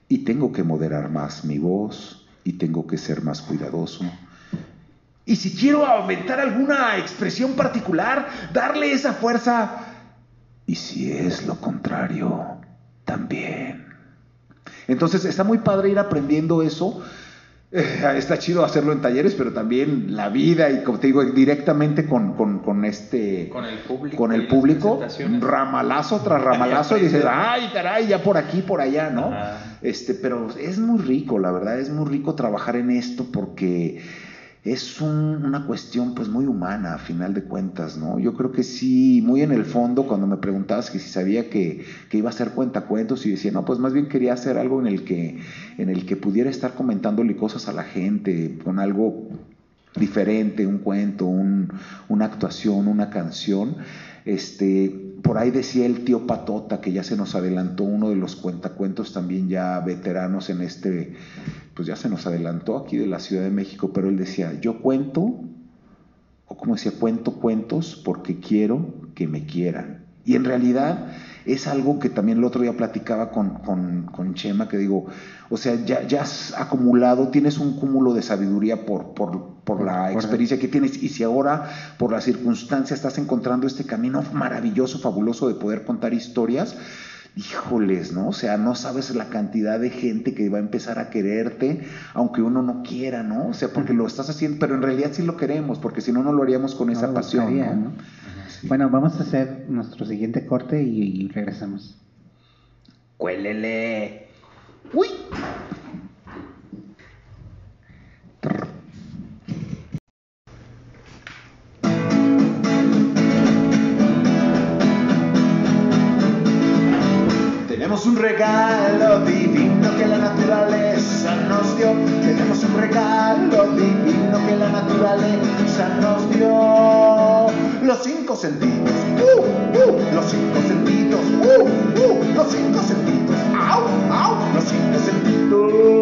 Y tengo que moderar más mi voz y tengo que ser más cuidadoso. Y si quiero aumentar alguna expresión particular, darle esa fuerza. Y si es lo contrario, también. Entonces está muy padre ir aprendiendo eso. Eh, está chido hacerlo en talleres, pero también la vida y como te digo, directamente con, con- con este... Con el público. con el público, ramalazo tras ramalazo, y dices, ay, caray, ya por aquí, por allá, ¿no? Ajá. Este, pero es muy rico, la verdad, es muy rico trabajar en esto porque es un- una cuestión pues muy humana a final de cuentas, ¿no? Yo creo que sí, muy en el fondo, cuando me preguntabas que si sabía que, que iba a hacer cuentacuentos y decía, no, pues más bien quería hacer algo en el que, en el que pudiera estar comentándole cosas a la gente, con algo diferente, un cuento, un- una actuación, una canción. Este, por ahí decía el tío Patota que ya se nos adelantó uno de los cuentacuentos también ya veteranos en este, pues ya se nos adelantó aquí de la Ciudad de México, pero él decía, yo cuento, o como decía, cuento cuentos porque quiero que me quieran. Y en realidad es algo que también el otro día platicaba con, con, con Chema, que digo, o sea, ya, ya has acumulado, tienes un cúmulo de sabiduría por, por, por la experiencia que tienes, y si ahora por las circunstancias estás encontrando este camino maravilloso, fabuloso de poder contar historias, híjoles, ¿no? O sea, no sabes la cantidad de gente que va a empezar a quererte, aunque uno no quiera, ¿no? O sea, porque lo estás haciendo, pero en realidad sí lo queremos, porque si no, no lo haríamos con esa No, pasión, buscaría, ¿no? ¿no? Bueno, vamos a hacer nuestro siguiente corte y, y regresamos. Cuélele. Uy. Tenemos un regalo divino que la naturaleza nos dio. Tenemos un regalo divino que la naturaleza nos dio. Los cinco sentidos, uh, uh, los cinco sentidos, uh, uh, los cinco sentidos, au, au, los cinco sentidos.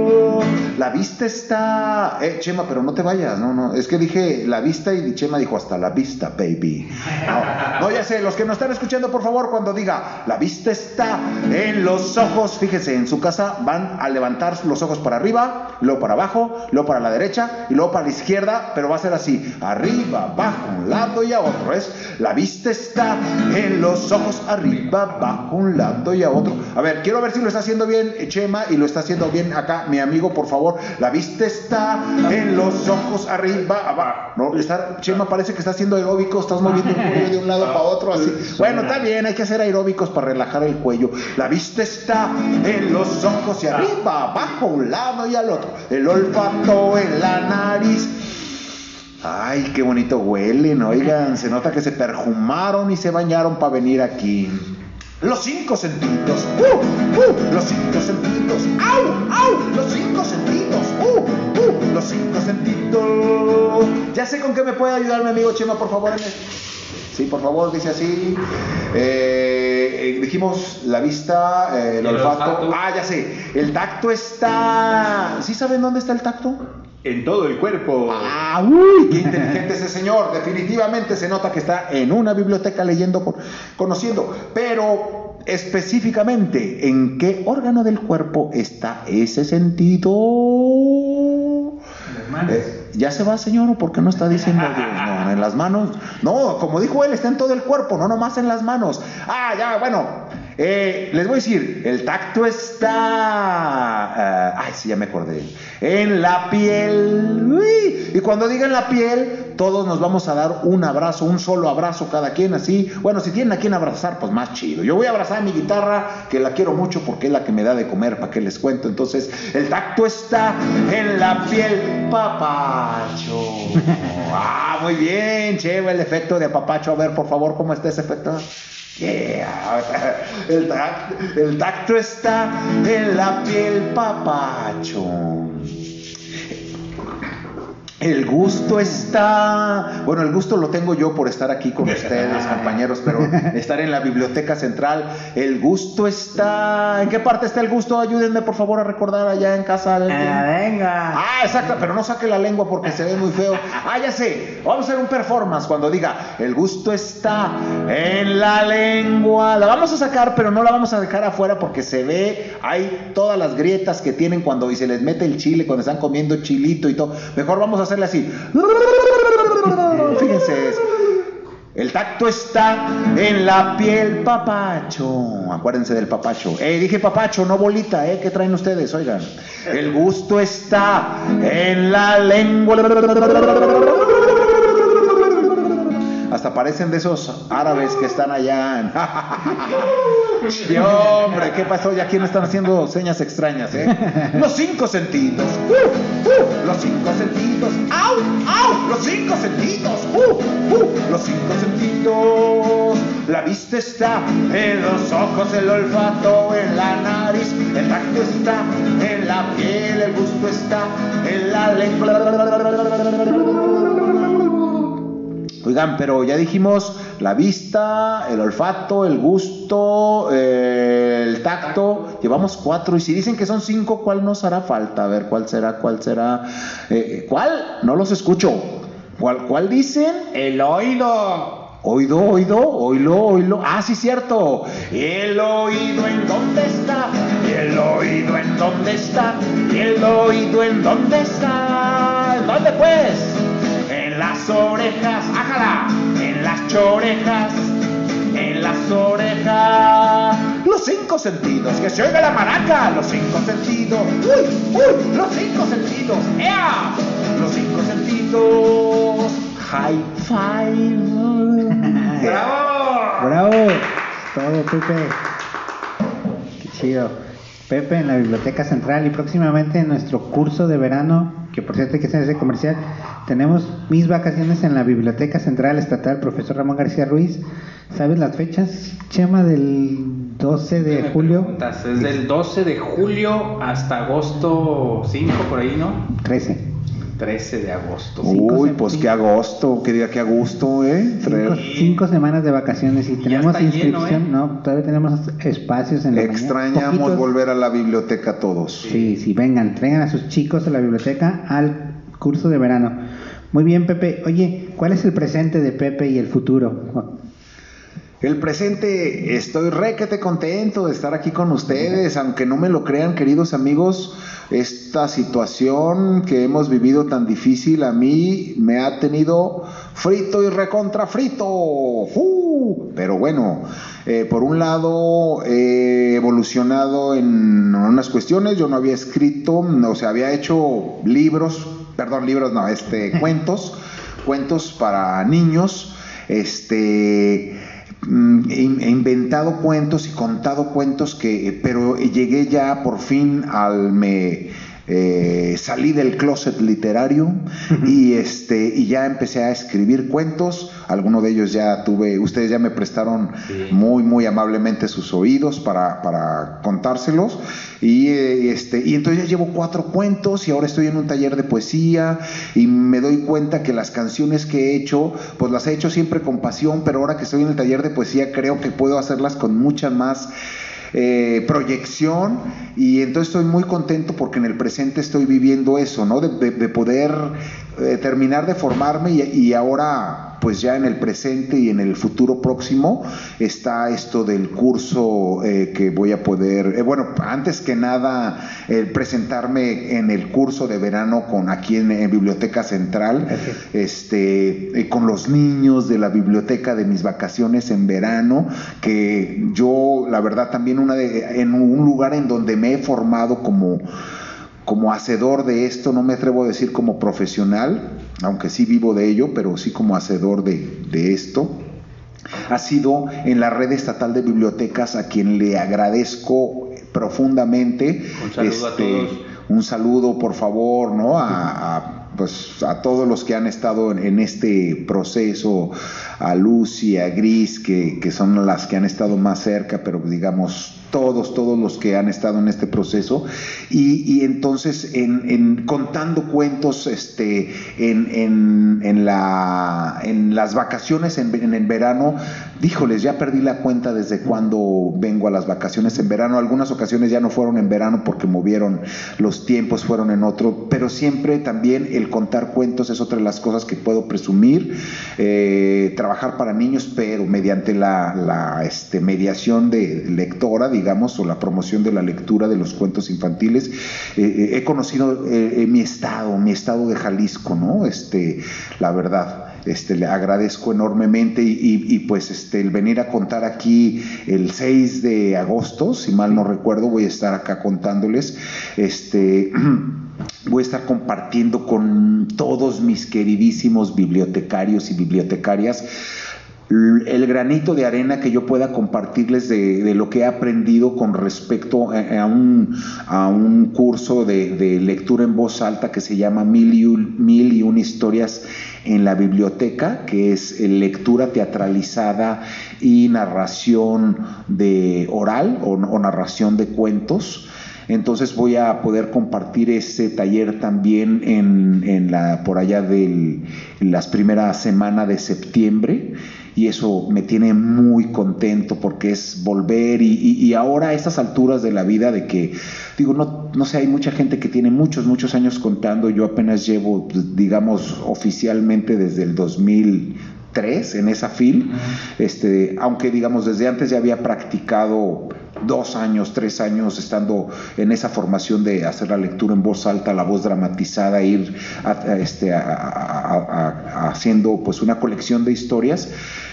La vista está. Eh, Chema, pero no te vayas, no, no. Es que dije la vista y Chema dijo hasta la vista, baby. No, no, ya sé, los que nos están escuchando, por favor, cuando diga la vista está en los ojos, fíjese, en su casa van a levantar los ojos para arriba, luego para abajo, luego para la derecha y luego para la izquierda, pero va a ser así: arriba, abajo, un lado y a otro. Es la vista está en los ojos, arriba, abajo, un lado y a otro. A ver, quiero ver si lo está haciendo bien Chema y lo está haciendo bien acá mi amigo, por favor. La vista está en los ojos, arriba, abajo. No, está, Chema parece que está haciendo aeróbico, estás moviendo el cuello de un lado para otro, así. Bueno, está bien, hay que hacer aeróbicos para relajar el cuello. La vista está en los ojos y arriba, abajo, un lado y al otro. El olfato en la nariz. Ay, qué bonito huelen, oigan, se nota que se perfumaron y se bañaron para venir aquí. Los cinco sentidos, uh, uh, los cinco sentidos, au, au, los cinco sentidos, uh, uh, los cinco sentidos. Ya sé con qué me puede ayudar mi amigo Chema, por favor. En el... Sí, por favor, dice así. Eh, eh, dijimos la vista, eh, el, olfato. Ah, ya sé. El tacto está. ¿Sí saben dónde está el tacto? En todo el cuerpo. Ah, uy, qué inteligente ese señor. Definitivamente se nota que está en una biblioteca leyendo, con- conociendo. Pero específicamente, ¿en qué órgano del cuerpo está ese sentido? Eh, ¿Ya se va, señor? ¿O por qué no está diciendo Dios? No, en las manos. No, como dijo él, está en todo el cuerpo, no nomás en las manos. Ah, ya, bueno. Eh, les voy a decir, el tacto está. ah, ay, sí, ya me acordé. En la piel. Uy, y cuando diga en la piel, todos nos vamos a dar un abrazo, un solo abrazo cada quien, así. Bueno, si tienen a quien abrazar, pues más chido. Yo voy a abrazar a mi guitarra, que la quiero mucho porque es la que me da de comer, para que les cuento. Entonces, el tacto está en la piel, papacho. Ah, muy bien, chévere el efecto de apapacho. A ver, por favor, ¿cómo está ese efecto? Yeah. El, tacto, el tacto está en la piel, papacho. El gusto está, bueno, el gusto lo tengo yo por estar aquí con ustedes, compañeros, pero estar en la biblioteca central, el gusto está, ¿en qué parte está el gusto? Ayúdenme por favor a recordar allá en casa. alguien. venga. Ah, exacto, pero no saque la lengua porque se ve muy feo. Ah, ya sé, vamos a hacer un performance cuando diga, el gusto está en la lengua. La vamos a sacar, pero no la vamos a dejar afuera porque se ve, hay todas las grietas que tienen cuando y se les mete el chile, cuando están comiendo chilito y todo. Mejor vamos a así. Fíjense. El tacto está en la piel, papacho. Acuérdense del papacho. Eh, dije papacho, no bolita, ¿eh? ¿Qué traen ustedes? Oigan. El gusto está en la lengua. Hasta parecen de esos árabes que están allá. Sí, hombre, ¿qué pasó? Ya aquí me están haciendo señas extrañas, ¿eh? Los cinco sentidos. Uh, uh, los cinco sentidos. ¡Au! ¡Au! Los cinco sentidos. Uh, uh, los cinco sentidos. La vista está en los ojos, el olfato en la nariz. El tacto está en la piel, el gusto está en la lengua. Oigan, pero ya dijimos la vista, el olfato, el gusto, eh, el tacto. Llevamos cuatro. Y si dicen que son cinco, ¿cuál nos hará falta? A ver, ¿cuál será? ¿Cuál será? Eh, ¿Cuál? No los escucho. ¿Cuál, cuál dicen? El oído. Oído, oído, oílo, oílo. Ah, sí, cierto. El oído en dónde está. El oído en dónde está. El oído en dónde está. ¿En dónde pues? En las orejas. Ájala. En las chorejas. En las orejas. Los cinco sentidos. Que se oiga la maraca. Los cinco sentidos. Uy, uy. Los cinco sentidos. ¡Ea! Los cinco sentidos. High five. ¡Bravo! Bravo. Todo, Pepe. Qué chido. Pepe en la Biblioteca Central y próximamente en nuestro curso de verano, que por cierto hay que hacer ese comercial, tenemos mis vacaciones en la Biblioteca Central Estatal, profesor Ramón García Ruiz. ¿Sabes las fechas, Chema, del 12 de julio? preguntas, Es del 12 de julio hasta agosto 5, por ahí, ¿no? 13. 13 de agosto. Cinco Uy, pues cinco- qué agosto, que diga qué agosto, ¿eh? Cinco, semanas de vacaciones y tenemos lleno, inscripción, ¿eh? no, todavía tenemos espacios en la. Extrañamos volver a la biblioteca todos. Sí, sí, vengan, traigan a sus chicos a la biblioteca al curso de verano. Muy bien, Pepe. Oye, ¿cuál es el presente de Pepe y el futuro? El presente, estoy requete contento de estar aquí con ustedes, aunque no me lo crean, queridos amigos, esta situación que hemos vivido tan difícil a mí me ha tenido frito y recontra frito. Pero bueno, eh, por un lado he evolucionado en unas cuestiones, yo no había escrito, o sea, había hecho libros, perdón, libros no, este, cuentos, cuentos para niños, este mm, he he inventado cuentos y contado cuentos que pero llegué ya por fin al me eh, salí del closet literario y este y ya empecé a escribir cuentos. Algunos de ellos ya tuve ustedes ya me prestaron Sí. muy muy amablemente sus oídos para, para contárselos. Y eh, este y entonces ya llevo cuatro cuentos y ahora estoy en un taller de poesía y me doy cuenta que las canciones que he hecho pues las he hecho siempre con pasión pero ahora que estoy en el taller de poesía creo que puedo hacerlas con mucha más eh, proyección y entonces estoy muy contento porque en el presente estoy viviendo eso, ¿no? De, de- de poder eh, terminar de formarme y, y ahora pues ya en el presente y en el futuro próximo está esto del curso eh, que voy a poder, eh, bueno, antes que nada presentarme en el curso de verano con aquí en, en Biblioteca Central, este, con los niños de la biblioteca de mis vacaciones en verano, que yo la verdad también una de, en un lugar en donde me he formado como como hacedor de esto, no me atrevo a decir como profesional, aunque sí vivo de ello, pero sí como hacedor de, de esto, ha sido en la red estatal de bibliotecas a quien le agradezco profundamente. Un saludo a todos. Un saludo, por favor, ¿no? A, a, pues, a todos los que han estado en, en este proceso, a Lucy, a Gris, que, que son las que han estado más cerca, pero digamos todos, todos los que han estado en este proceso. Y, entonces, en, en contando cuentos este, en, en, en, la, en las vacaciones en, en el verano, díjoles, ya perdí la cuenta desde cuando vengo a las vacaciones en verano. Algunas ocasiones ya no fueron en verano porque movieron los tiempos, fueron en otro, pero siempre también el contar cuentos es otra de las cosas que puedo presumir. Eh, trabajar para niños, pero mediante la, la este, mediación de lectora, digamos, o la promoción de la lectura de los cuentos infantiles, eh, he conocido eh, eh, mi estado, mi estado de Jalisco, ¿no? Este, la verdad. Este, le agradezco enormemente y, y, y, pues este, el venir a contar aquí el 6 de agosto, si mal no recuerdo, voy a estar acá contándoles, este, voy a estar compartiendo con todos mis queridísimos bibliotecarios y bibliotecarias el granito de arena que yo pueda compartirles de, lo que he aprendido con respecto a, un, a un, curso de, lectura en voz alta que se llama Mil y, un, Mil y una historias en la biblioteca, que es lectura teatralizada y narración de oral o, o narración de cuentos. Entonces voy a poder compartir ese taller también en, en la, por allá de las primeras semanas de septiembre y eso me tiene muy contento porque es volver y, y, y, ahora a estas alturas de la vida de que, digo, no, no sé, hay mucha gente que tiene muchos, muchos años contando, yo apenas llevo, digamos, oficialmente desde el 2003 en esa fil, este, aunque digamos desde antes ya había practicado dos años, tres años estando en esa formación de hacer la lectura en voz alta, la voz dramatizada, ir a, este, a, haciendo pues una colección de historias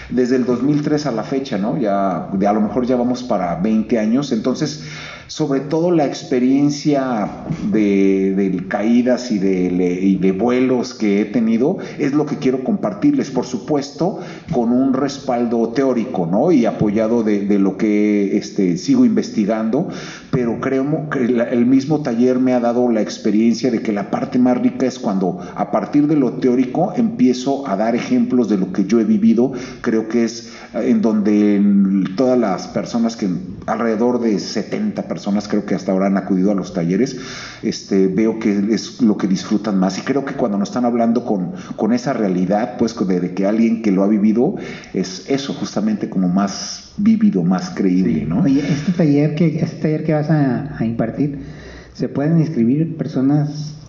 desde el 2003 a la fecha, ¿no? Ya de, a lo mejor ya vamos para 20 años, entonces sobre todo la experiencia de, de caídas y de, y de, vuelos que he tenido es lo que quiero compartirles, por supuesto, con un respaldo teórico, ¿no? Y apoyado de, de lo que este, sigo investigando, pero creo que el mismo taller me ha dado la experiencia de que la parte más rica es cuando a partir de lo teórico empiezo a dar ejemplos de lo que yo he vivido, creo que es eh, en donde todas las personas que alrededor de 70 personas creo que hasta ahora han acudido a los talleres, este, veo que es lo que disfrutan más y creo que cuando nos están hablando con, con esa realidad, pues de, de que alguien que lo ha vivido, es eso justamente como más vívido, más creíble, ¿no? Oye, este taller que, este taller que vas a, a impartir, ¿se pueden inscribir personas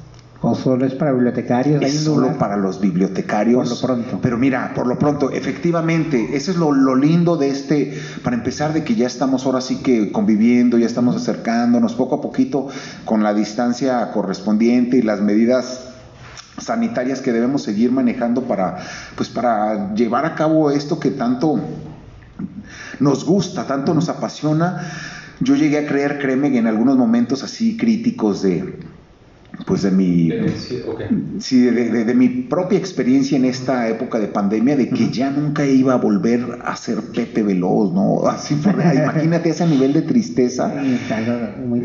¿O solo es para bibliotecarios? Es solo para los bibliotecarios. Por lo pronto. Pero mira, por lo pronto, efectivamente, ese es lo, lo, lindo de este, para empezar, de que ya estamos ahora sí que conviviendo, ya estamos acercándonos poco a poquito con la distancia correspondiente y las medidas sanitarias que debemos seguir manejando para, pues, para llevar a cabo esto que tanto nos gusta, tanto nos apasiona. Yo llegué a creer, créeme, en algunos momentos así críticos de pues de mi sí, de, de, mi propia experiencia en esta época de pandemia de que ya nunca iba a volver a ser Pepe Veloz no así por, imagínate ese nivel de tristeza.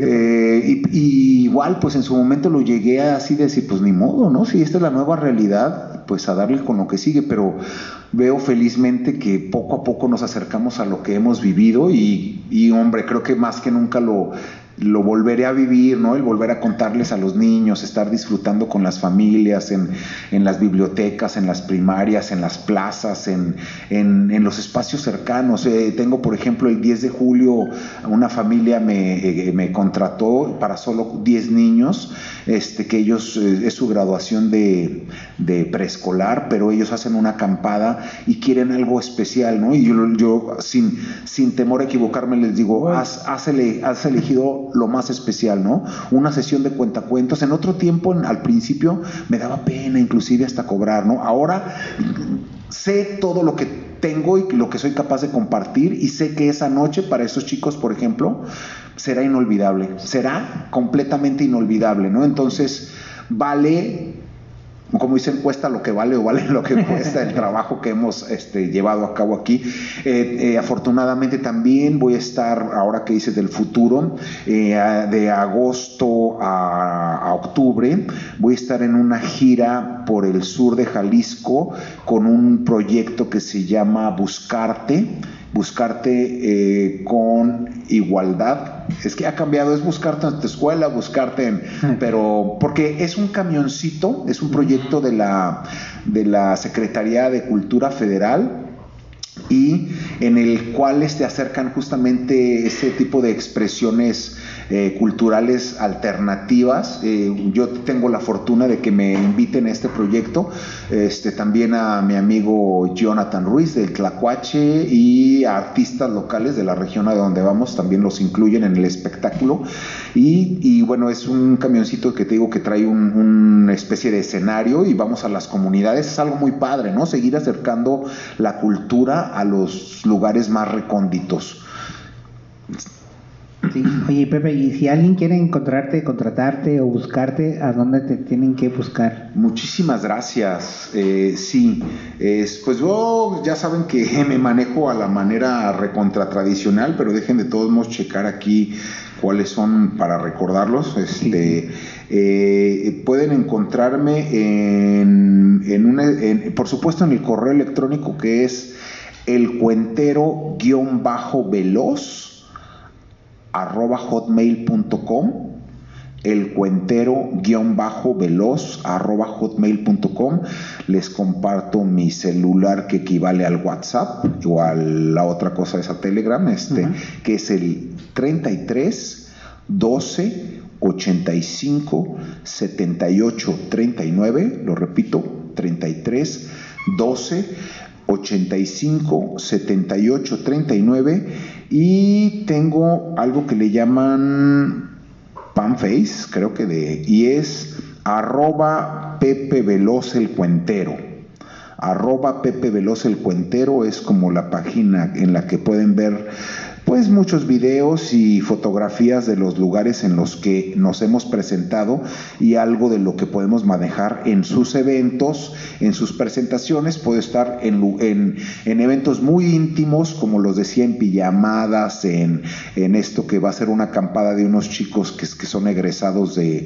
Eh, y, y, igual pues en su momento lo llegué a así decir pues ni modo no si esta es la nueva realidad pues a darle con lo que sigue pero veo felizmente que poco a poco nos acercamos a lo que hemos vivido y, y hombre creo que más que nunca lo lo volveré a vivir, ¿no? El volver a contarles a los niños, estar disfrutando con las familias, en, en las bibliotecas, en las primarias, en las plazas, en, en, en los espacios cercanos. Eh, tengo, por ejemplo, el 10 de julio, una familia me, eh, me contrató para solo 10 niños, este, que ellos, eh, es su graduación de, de, preescolar, pero ellos hacen una acampada y quieren algo especial, ¿no? Y yo, yo sin, sin temor a equivocarme, les digo, has, has, ele, has elegido lo más especial, ¿no? Una sesión de cuentacuentos. En otro tiempo, al principio, me daba pena inclusive hasta cobrar, ¿no? Ahora sé todo lo que tengo y lo que soy capaz de compartir y sé que esa noche para esos chicos, por ejemplo, será inolvidable, será completamente inolvidable, ¿no? Entonces, vale como dicen, cuesta lo que vale o vale lo que cuesta el trabajo que hemos este, llevado a cabo aquí. Eh, eh, afortunadamente también voy a estar, ahora que dices del futuro, eh, de agosto a, a, octubre, voy a estar en una gira por el sur de Jalisco con un proyecto que se llama Buscarte buscarte eh, con igualdad. Es que ha cambiado, es buscarte en tu escuela, buscarte en... Pero porque es un camioncito, es un proyecto de la, de la Secretaría de Cultura Federal y en el cual te este, acercan justamente ese tipo de expresiones eh, culturales alternativas. Eh, yo tengo la fortuna de que me inviten a este proyecto, este, también a mi amigo Jonathan Ruiz del Tlacuache y a artistas locales de la región a donde vamos, también los incluyen en el espectáculo. Y, y bueno, es un camioncito que te digo que trae un, una especie de escenario y vamos a las comunidades, es algo muy padre, ¿no? Seguir acercando la cultura a los lugares más recónditos. Sí. Oye, Pepe, y si alguien quiere encontrarte, contratarte o buscarte, ¿a dónde te tienen que buscar? Muchísimas gracias. Eh, sí, es, pues yo ya saben que me manejo a la manera recontra tradicional, pero dejen de todos modos checar aquí cuáles son para recordarlos. Este, eh, pueden encontrarme en, en, una, en, por supuesto, en el correo electrónico que es el cuentero-veloz arroba hotmail.com, el cuentero guion bajo veloz arroba hotmail.com. Les comparto mi celular que equivale al WhatsApp o a la otra cosa esa Telegram, este, uh -huh. que es el 33 12 85 78 39, lo repito, 33 12 85 78 39 y tengo algo que le llaman Panface, creo que de, y es arroba Pepe Veloz el Cuentero. Arroba Pepe Veloz el Cuentero es como la página en la que pueden ver pues muchos videos y fotografías de los lugares en los que nos hemos presentado y algo de lo que podemos manejar en sus eventos, en sus presentaciones. Puedo estar en, en, en eventos muy íntimos, como los decía, en pijamadas, en, en, esto que va a ser una acampada de unos chicos que, que son egresados de,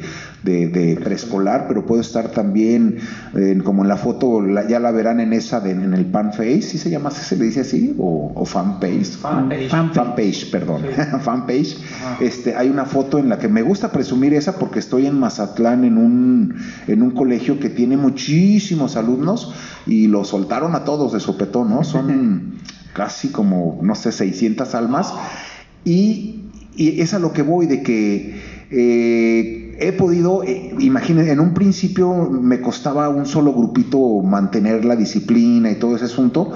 preescolar, pero puedo estar también, en, como en la foto, la, ya la verán en esa, de, en el pan face, ¿sí se llama, se le dice así? ¿O, fan page? Fan page. Fan fanpage, perdón, sí. fanpage. Este, hay una foto en la que me gusta presumir esa porque estoy en Mazatlán en un, en un colegio que tiene muchísimos alumnos y lo soltaron a todos de sopetón, ¿no? Son casi como, no sé, 600 almas. Y, y es a lo que voy, de que eh, he podido, eh, imagínense, en un principio me costaba un solo grupito mantener la disciplina y todo ese asunto,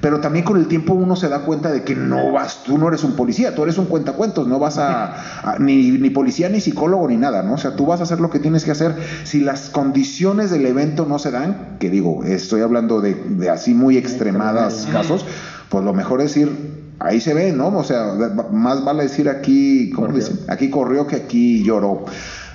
pero también con el tiempo uno se da cuenta de que no vas, tú no eres un policía, tú eres un cuentacuentos, no vas a, a ni, ni, policía, ni psicólogo, ni nada, ¿no? O sea, tú vas a hacer lo que tienes que hacer. Si las condiciones del evento no se dan, que digo, estoy hablando de, de así muy extremadas casos, pues lo mejor es ir ahí se ve, ¿no? O sea, más vale decir aquí, ¿cómo dicen? Aquí corrió que aquí lloró.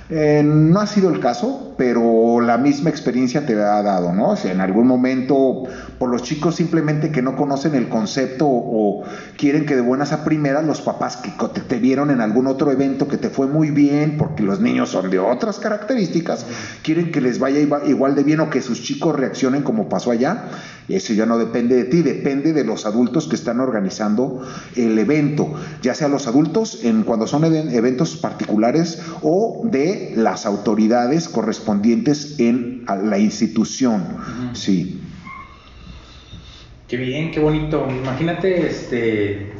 Eh, no ha sido el caso, pero la misma experiencia te ha dado, ¿no? O sea, en algún momento, por los chicos simplemente que no conocen el concepto o, quieren que de buenas a primeras los papás que te, te, vieron en algún otro evento que te fue muy bien, porque los niños son de otras características, quieren que les vaya igual de bien o que sus chicos reaccionen como pasó allá. Eso ya no depende de ti, depende de los adultos que están organizando el evento, ya sea los adultos en cuando son eventos particulares o de las autoridades correspondientes en la institución. Uh -huh. Sí. Qué bien, qué bonito. Imagínate este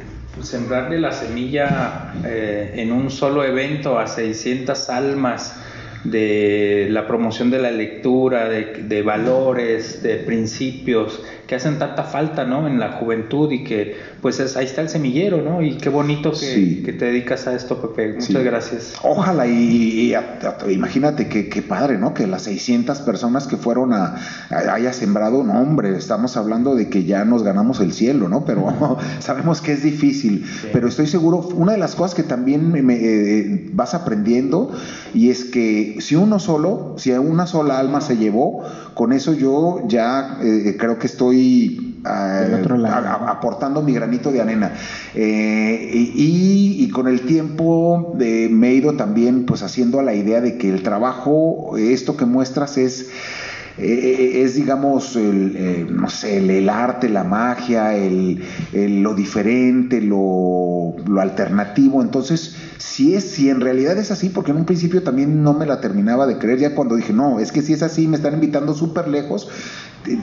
sembrarle la semilla eh, en un solo evento a 600 almas de la promoción de la lectura, de, de, valores, de principios que hacen tanta falta ¿no? en la juventud y que pues es, ahí está el semillero, ¿no? Y qué bonito que, sí. que te dedicas a esto, Pepe. Muchas sí. gracias. Ojalá y, y a, a, imagínate que, que, padre, ¿no? Que las 600 personas que fueron a, a, haya sembrado, no hombre, estamos hablando de que ya nos ganamos el cielo, ¿no? Pero sabemos que es difícil, sí. pero estoy seguro, una de las cosas que también me, me, eh, vas aprendiendo y es que si uno solo, si una sola alma se llevó, con eso yo ya eh, creo que estoy uh, aportando mi granito de arena. Eh, y, y, con el tiempo de, me he ido también pues haciendo a la idea de que el trabajo, esto que muestras es eh, es, digamos, el, eh, no sé, el, el, arte, la magia, el, lo diferente, lo, lo, alternativo. Entonces, si es, si en realidad es así, porque en un principio también no me la terminaba de creer, ya cuando dije, no, es que si es así, me están invitando súper lejos,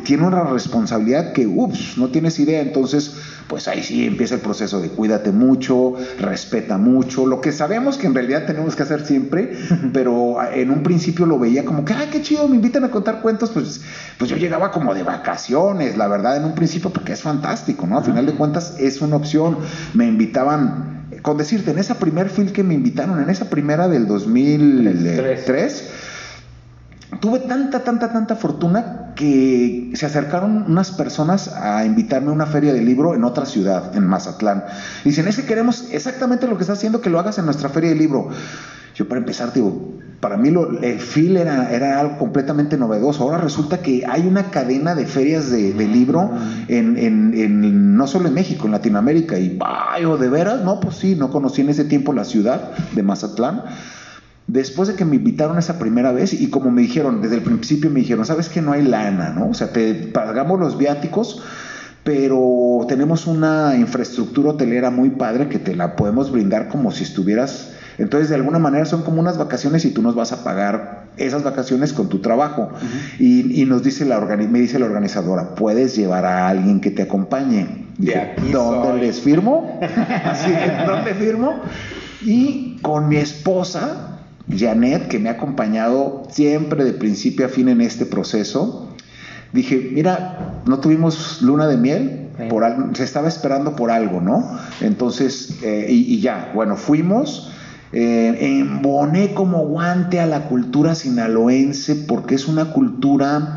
tiene una responsabilidad que, ups, no tienes idea. Entonces, pues ahí sí empieza el proceso de cuídate mucho, respeta mucho, lo que sabemos que en realidad tenemos que hacer siempre, pero en un principio lo veía como que, ay, qué chido, me invitan a contar cuentos, pues, pues yo llegaba como de vacaciones, la verdad, en un principio, porque es fantástico, ¿no? A final de cuentas es una opción. Me invitaban, con decirte, en esa primer film que me invitaron, en esa primera del 2003, 3, tuve tanta, tanta, tanta fortuna que se acercaron unas personas a invitarme a una feria de libro en otra ciudad, en Mazatlán. Y dicen, es que queremos exactamente lo que está haciendo, que lo hagas en nuestra feria de libro. Yo para empezar, digo, para mí lo, el FIL era, era, algo completamente novedoso. Ahora resulta que hay una cadena de ferias de, de libro en, en, en, no solo en México, en Latinoamérica. Y, vaya, ¿de veras? No, pues sí, no conocí en ese tiempo la ciudad de Mazatlán después de que me invitaron esa primera vez y como me dijeron, desde el principio me dijeron, sabes que no hay lana, ¿no? O sea, te pagamos los viáticos, pero tenemos una infraestructura hotelera muy padre que te la podemos brindar como si estuvieras... Entonces, de alguna manera son como unas vacaciones y tú nos vas a pagar esas vacaciones con tu trabajo. Uh -huh. y, y, nos dice la me dice la organizadora, puedes llevar a alguien que te acompañe. Dije, ¿Dónde soy. les firmo? Así, ¿dónde firmo? Y con mi esposa, Janet, que me ha acompañado siempre de principio a fin en este proceso, dije, mira, no tuvimos luna de miel, por algo, se estaba esperando por algo, ¿no? Entonces, eh, y, y, ya, bueno, fuimos, eh, emboné como guante a la cultura sinaloense porque es una cultura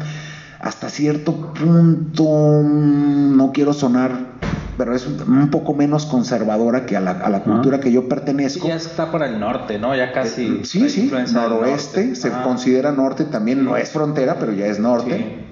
hasta cierto punto, no quiero sonar pero es un, poco menos conservadora que a la, a la cultura que yo pertenezco. ya está por el norte, ¿no? Ya casi. Eh, sí, sí, noroeste, norte. se Ajá. considera norte también, no es frontera, pero ya es norte. Sí.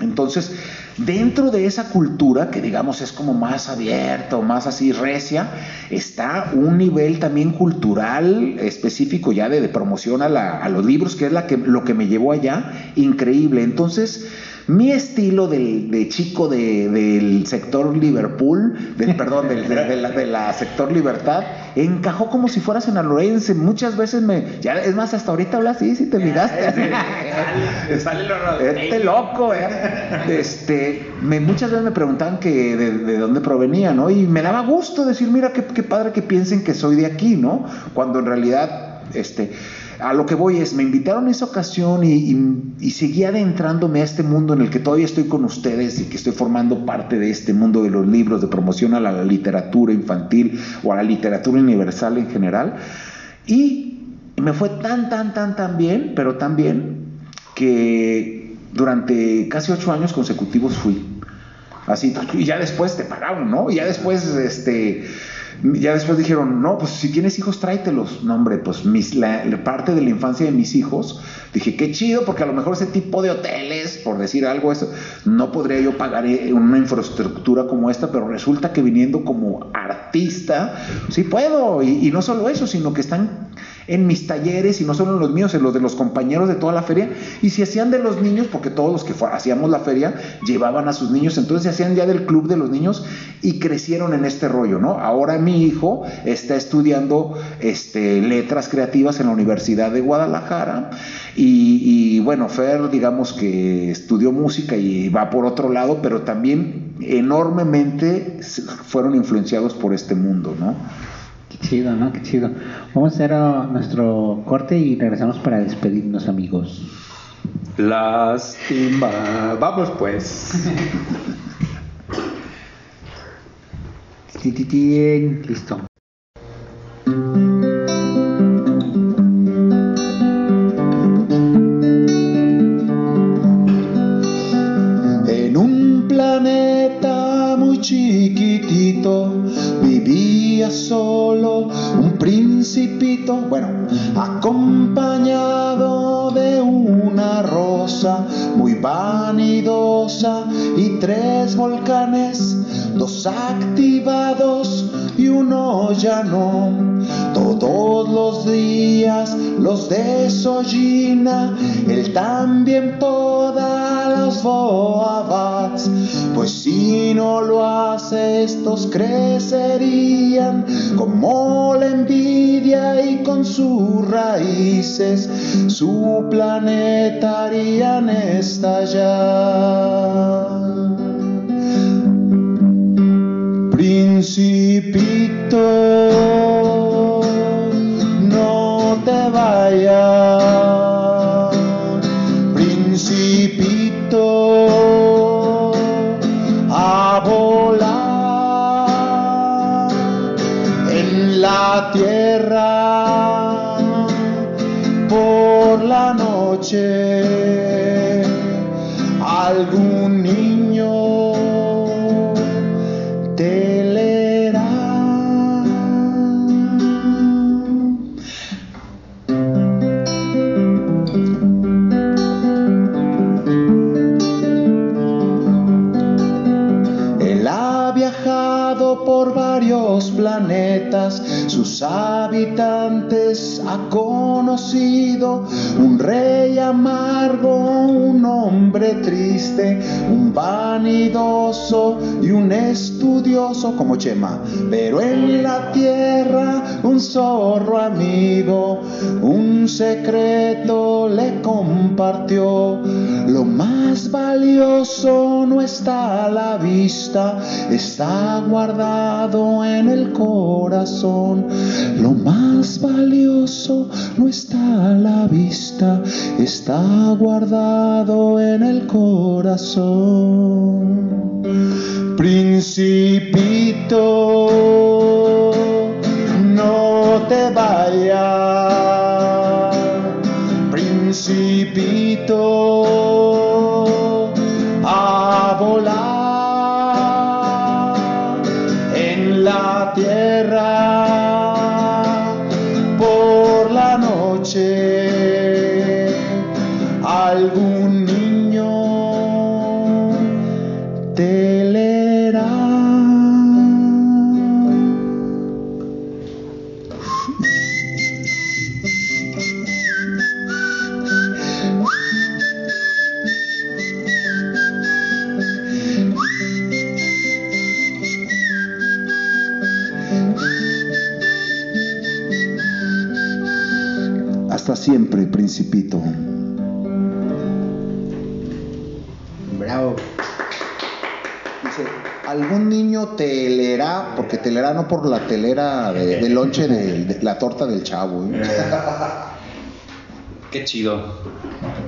Entonces, dentro de esa cultura, que digamos es como más abierta o más así recia, está un nivel también cultural específico ya de, de promoción a, la- a los libros, que es la que, lo que me llevó allá, increíble. Entonces, mi estilo del, de chico de- del sector Liverpool, del perdón, del, de, de la, de la sector Libertad, encajó como si fuera sinaloense. Muchas veces me, ya es más, hasta ahorita hablas así, si te miraste. Te sale lo Este loco, ¿eh? Este, me, muchas veces me preguntaban que de, de dónde provenía, ¿no? Y me daba gusto decir, mira, qué, qué padre que piensen que soy de aquí, ¿no? Cuando en realidad, este, a lo que voy es, me invitaron esa ocasión y, y- seguí adentrándome a este mundo en el que todavía estoy con ustedes y que estoy formando parte de este mundo de los libros, de promoción a la, la literatura infantil o a la literatura universal en general. Y me fue tan, tan, tan, tan bien, pero tan bien, que durante casi ocho años consecutivos fui. Así, y ya después te pagaron, ¿no? Y ya después, este, ya después dijeron, no, pues si tienes hijos, tráetelos. No, hombre, pues mis, la, parte de la infancia de mis hijos, dije, qué chido, porque a lo mejor ese tipo de hoteles, por decir algo, eso, no podría yo pagar eh, una infraestructura como esta, pero resulta que viniendo como artista, sí puedo. Y, y no solo eso, sino que están en mis talleres y no solo en los míos, en los de los compañeros de toda la feria, y si hacían de los niños, porque todos los que hacíamos la feria llevaban a sus niños, entonces se hacían ya del club de los niños y crecieron en este rollo, ¿no? Ahora mi hijo está estudiando este, letras creativas en la Universidad de Guadalajara y, y, bueno, Fer digamos que estudió música y va por otro lado, pero también enormemente se- fueron influenciados por este mundo, ¿no? Qué chido, ¿no? Qué chido. Vamos a hacer oh, nuestro corte y regresamos para despedirnos, amigos. Lástima. Vamos pues. Listo. Solo un principito, bueno, acompañado de una rosa muy vanidosa y tres volcanes, dos activados y uno ya no. Todos los días los desollina, él también poda los boabats, pues si no lo hace estos crecerían como la envidia y con sus raíces su planeta harían estallar. Principito, noche. Vanidoso y un estudioso como Chema, pero en la tierra un zorro amigo, un secreto le compartió, lo más valioso no está a la vista, está guardado en el corazón. Lo más valioso no está a la vista, está guardado en el corazón. Principito, no te vayas. Principito. Bravo. Dice, algún niño te leerá, porque te leerá no por la telera de, de lonche de, de la torta del chavo. ¿eh? Qué chido.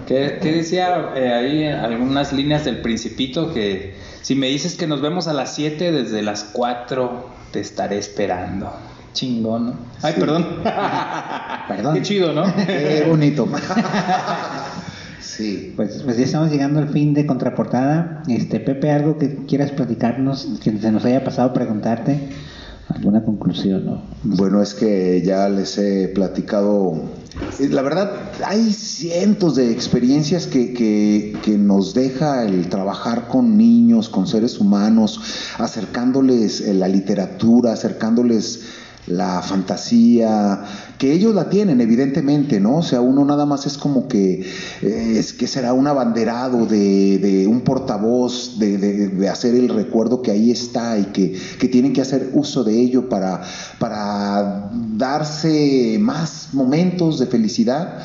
¿Qué, qué decía eh, ahí algunas líneas del principito? Que si me dices que nos vemos a las 7, desde las 4 te estaré esperando. Chingón, ¿no? Ay, Sí. perdón. Perdón. Qué chido, ¿no? Qué bonito. sí. Pues, pues ya estamos llegando al fin de contraportada. Este, Pepe, algo que quieras platicarnos, que se nos haya pasado preguntarte, alguna conclusión, ¿no? Bueno, es que ya les he platicado. eh, La verdad, hay cientos de experiencias que, que, que nos deja el trabajar con niños, con seres humanos, acercándoles eh, la literatura, acercándoles la fantasía, que ellos la tienen, evidentemente, ¿no? O sea, uno nada más es como que, eh, es que será un abanderado de, de un portavoz, de, de- de hacer el recuerdo que ahí está y que, que tienen que hacer uso de ello para, para darse más momentos de felicidad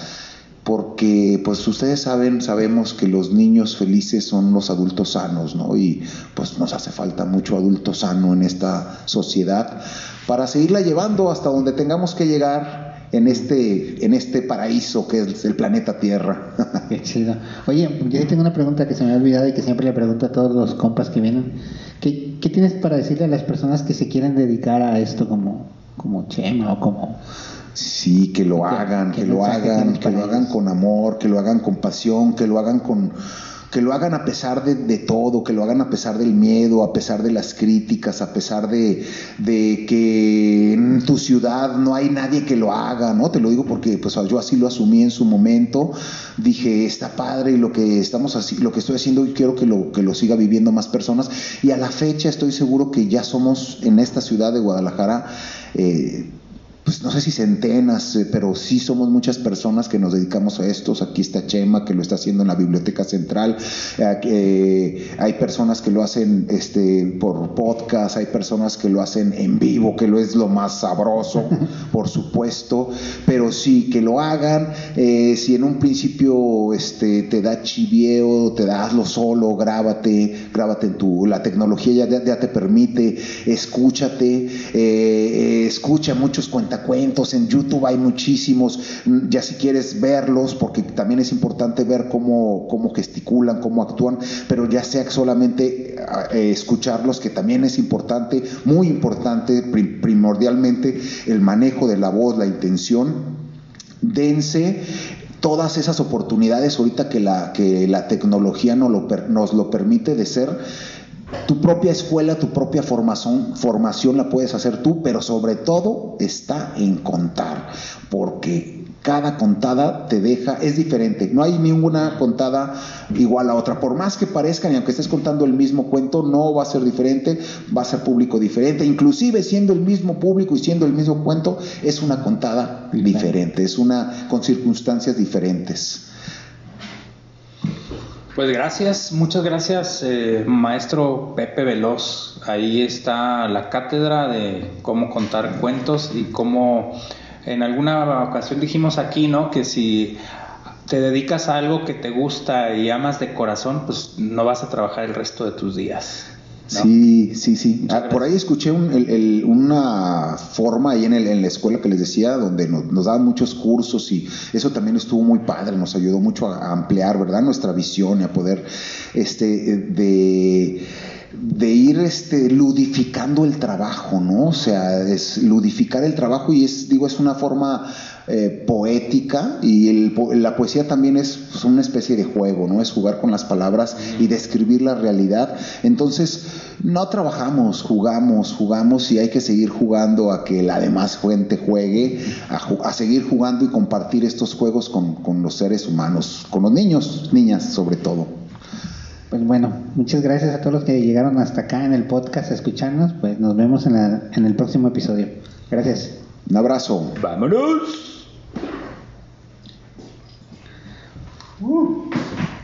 porque pues ustedes saben, sabemos que los niños felices son los adultos sanos, ¿no? Y pues nos hace falta mucho adulto sano en esta sociedad para seguirla llevando hasta donde tengamos que llegar en este, en este paraíso que es el planeta Tierra. Qué chido. Oye, yo tengo una pregunta que se me ha olvidado y que siempre le pregunto a todos los compas que vienen. ¿Qué, qué tienes para decirle a las personas que se quieren dedicar a esto como, como Chema o como... Sí, que lo ¿Qué- hagan, que lo hagan, que lo hagan con amor, que lo hagan con pasión, que lo hagan con que lo hagan a pesar de, todo, que lo hagan a pesar del miedo, a pesar de las críticas, a pesar de, de que en tu ciudad no hay nadie que lo haga, ¿no? Te lo digo porque pues yo así lo asumí en su momento, dije, está padre y lo que estamos así, lo que estoy haciendo y quiero que lo, que lo siga viviendo más personas y a la fecha estoy seguro que ya somos en esta ciudad de Guadalajara eh, pues no sé si centenas, eh, pero sí somos muchas personas que nos dedicamos a estos. Aquí está Chema, que lo está haciendo en la Biblioteca Central. Eh, eh, hay personas que lo hacen este, por podcast, hay personas que lo hacen en vivo, que lo es lo más sabroso, por supuesto. Pero sí, que lo hagan. Eh, si en un principio este, te da chivieo, te da hazlo solo, grábate, grábate en tu. La tecnología ya, ya te permite, escúchate, eh, escucha muchos cuentacuentos. En YouTube hay muchísimos, mm, ya si quieres verlos, porque también es importante ver cómo, cómo gesticulan, cómo actúan, pero ya sea solamente eh, escucharlos, que también es importante, muy importante, pri- primordialmente, el manejo de la voz, la intención dense todas esas oportunidades ahorita que la, que la tecnología nos lo, nos lo permite de ser tu propia escuela, tu propia formación, formación la puedes hacer tú, pero sobre todo está en contar, porque cada contada te deja, es diferente, no hay ninguna contada igual a otra, por más que parezcan y aunque estés contando el mismo cuento, no va a ser diferente, va a ser público diferente, inclusive siendo el mismo público y siendo el mismo cuento, es una contada diferente, es una con circunstancias diferentes. Pues gracias, muchas gracias, eh, maestro Pepe Veloz. Ahí está la cátedra de cómo contar cuentos y cómo en alguna ocasión dijimos aquí, ¿no? Que si te dedicas a algo que te gusta y amas de corazón, pues no vas a trabajar el resto de tus días. ¿No? Sí, sí, sí. Ah, por ahí escuché un- el- el- una forma ahí en, el- en la escuela que les decía, donde nos, nos daban muchos cursos y eso también estuvo muy padre, nos ayudó mucho a, a ampliar, ¿verdad? Nuestra visión y a poder, este, de de ir este ludificando el trabajo, ¿no? O sea, es ludificar el trabajo y es digo es una forma eh, poética y el la poesía también es pues, una especie de juego, ¿no? Es jugar con las palabras y describir la realidad. Entonces, no trabajamos, jugamos, jugamos y hay que seguir jugando a que la demás gente juegue, a, ju- a seguir jugando y compartir estos juegos con, con los seres humanos, con los niños, niñas sobre todo. Pues bueno, muchas gracias a todos los que llegaron hasta acá en el podcast a escucharnos. Pues nos vemos en, la- en el próximo episodio. Gracias. Un abrazo. ¡Vámonos! Uh.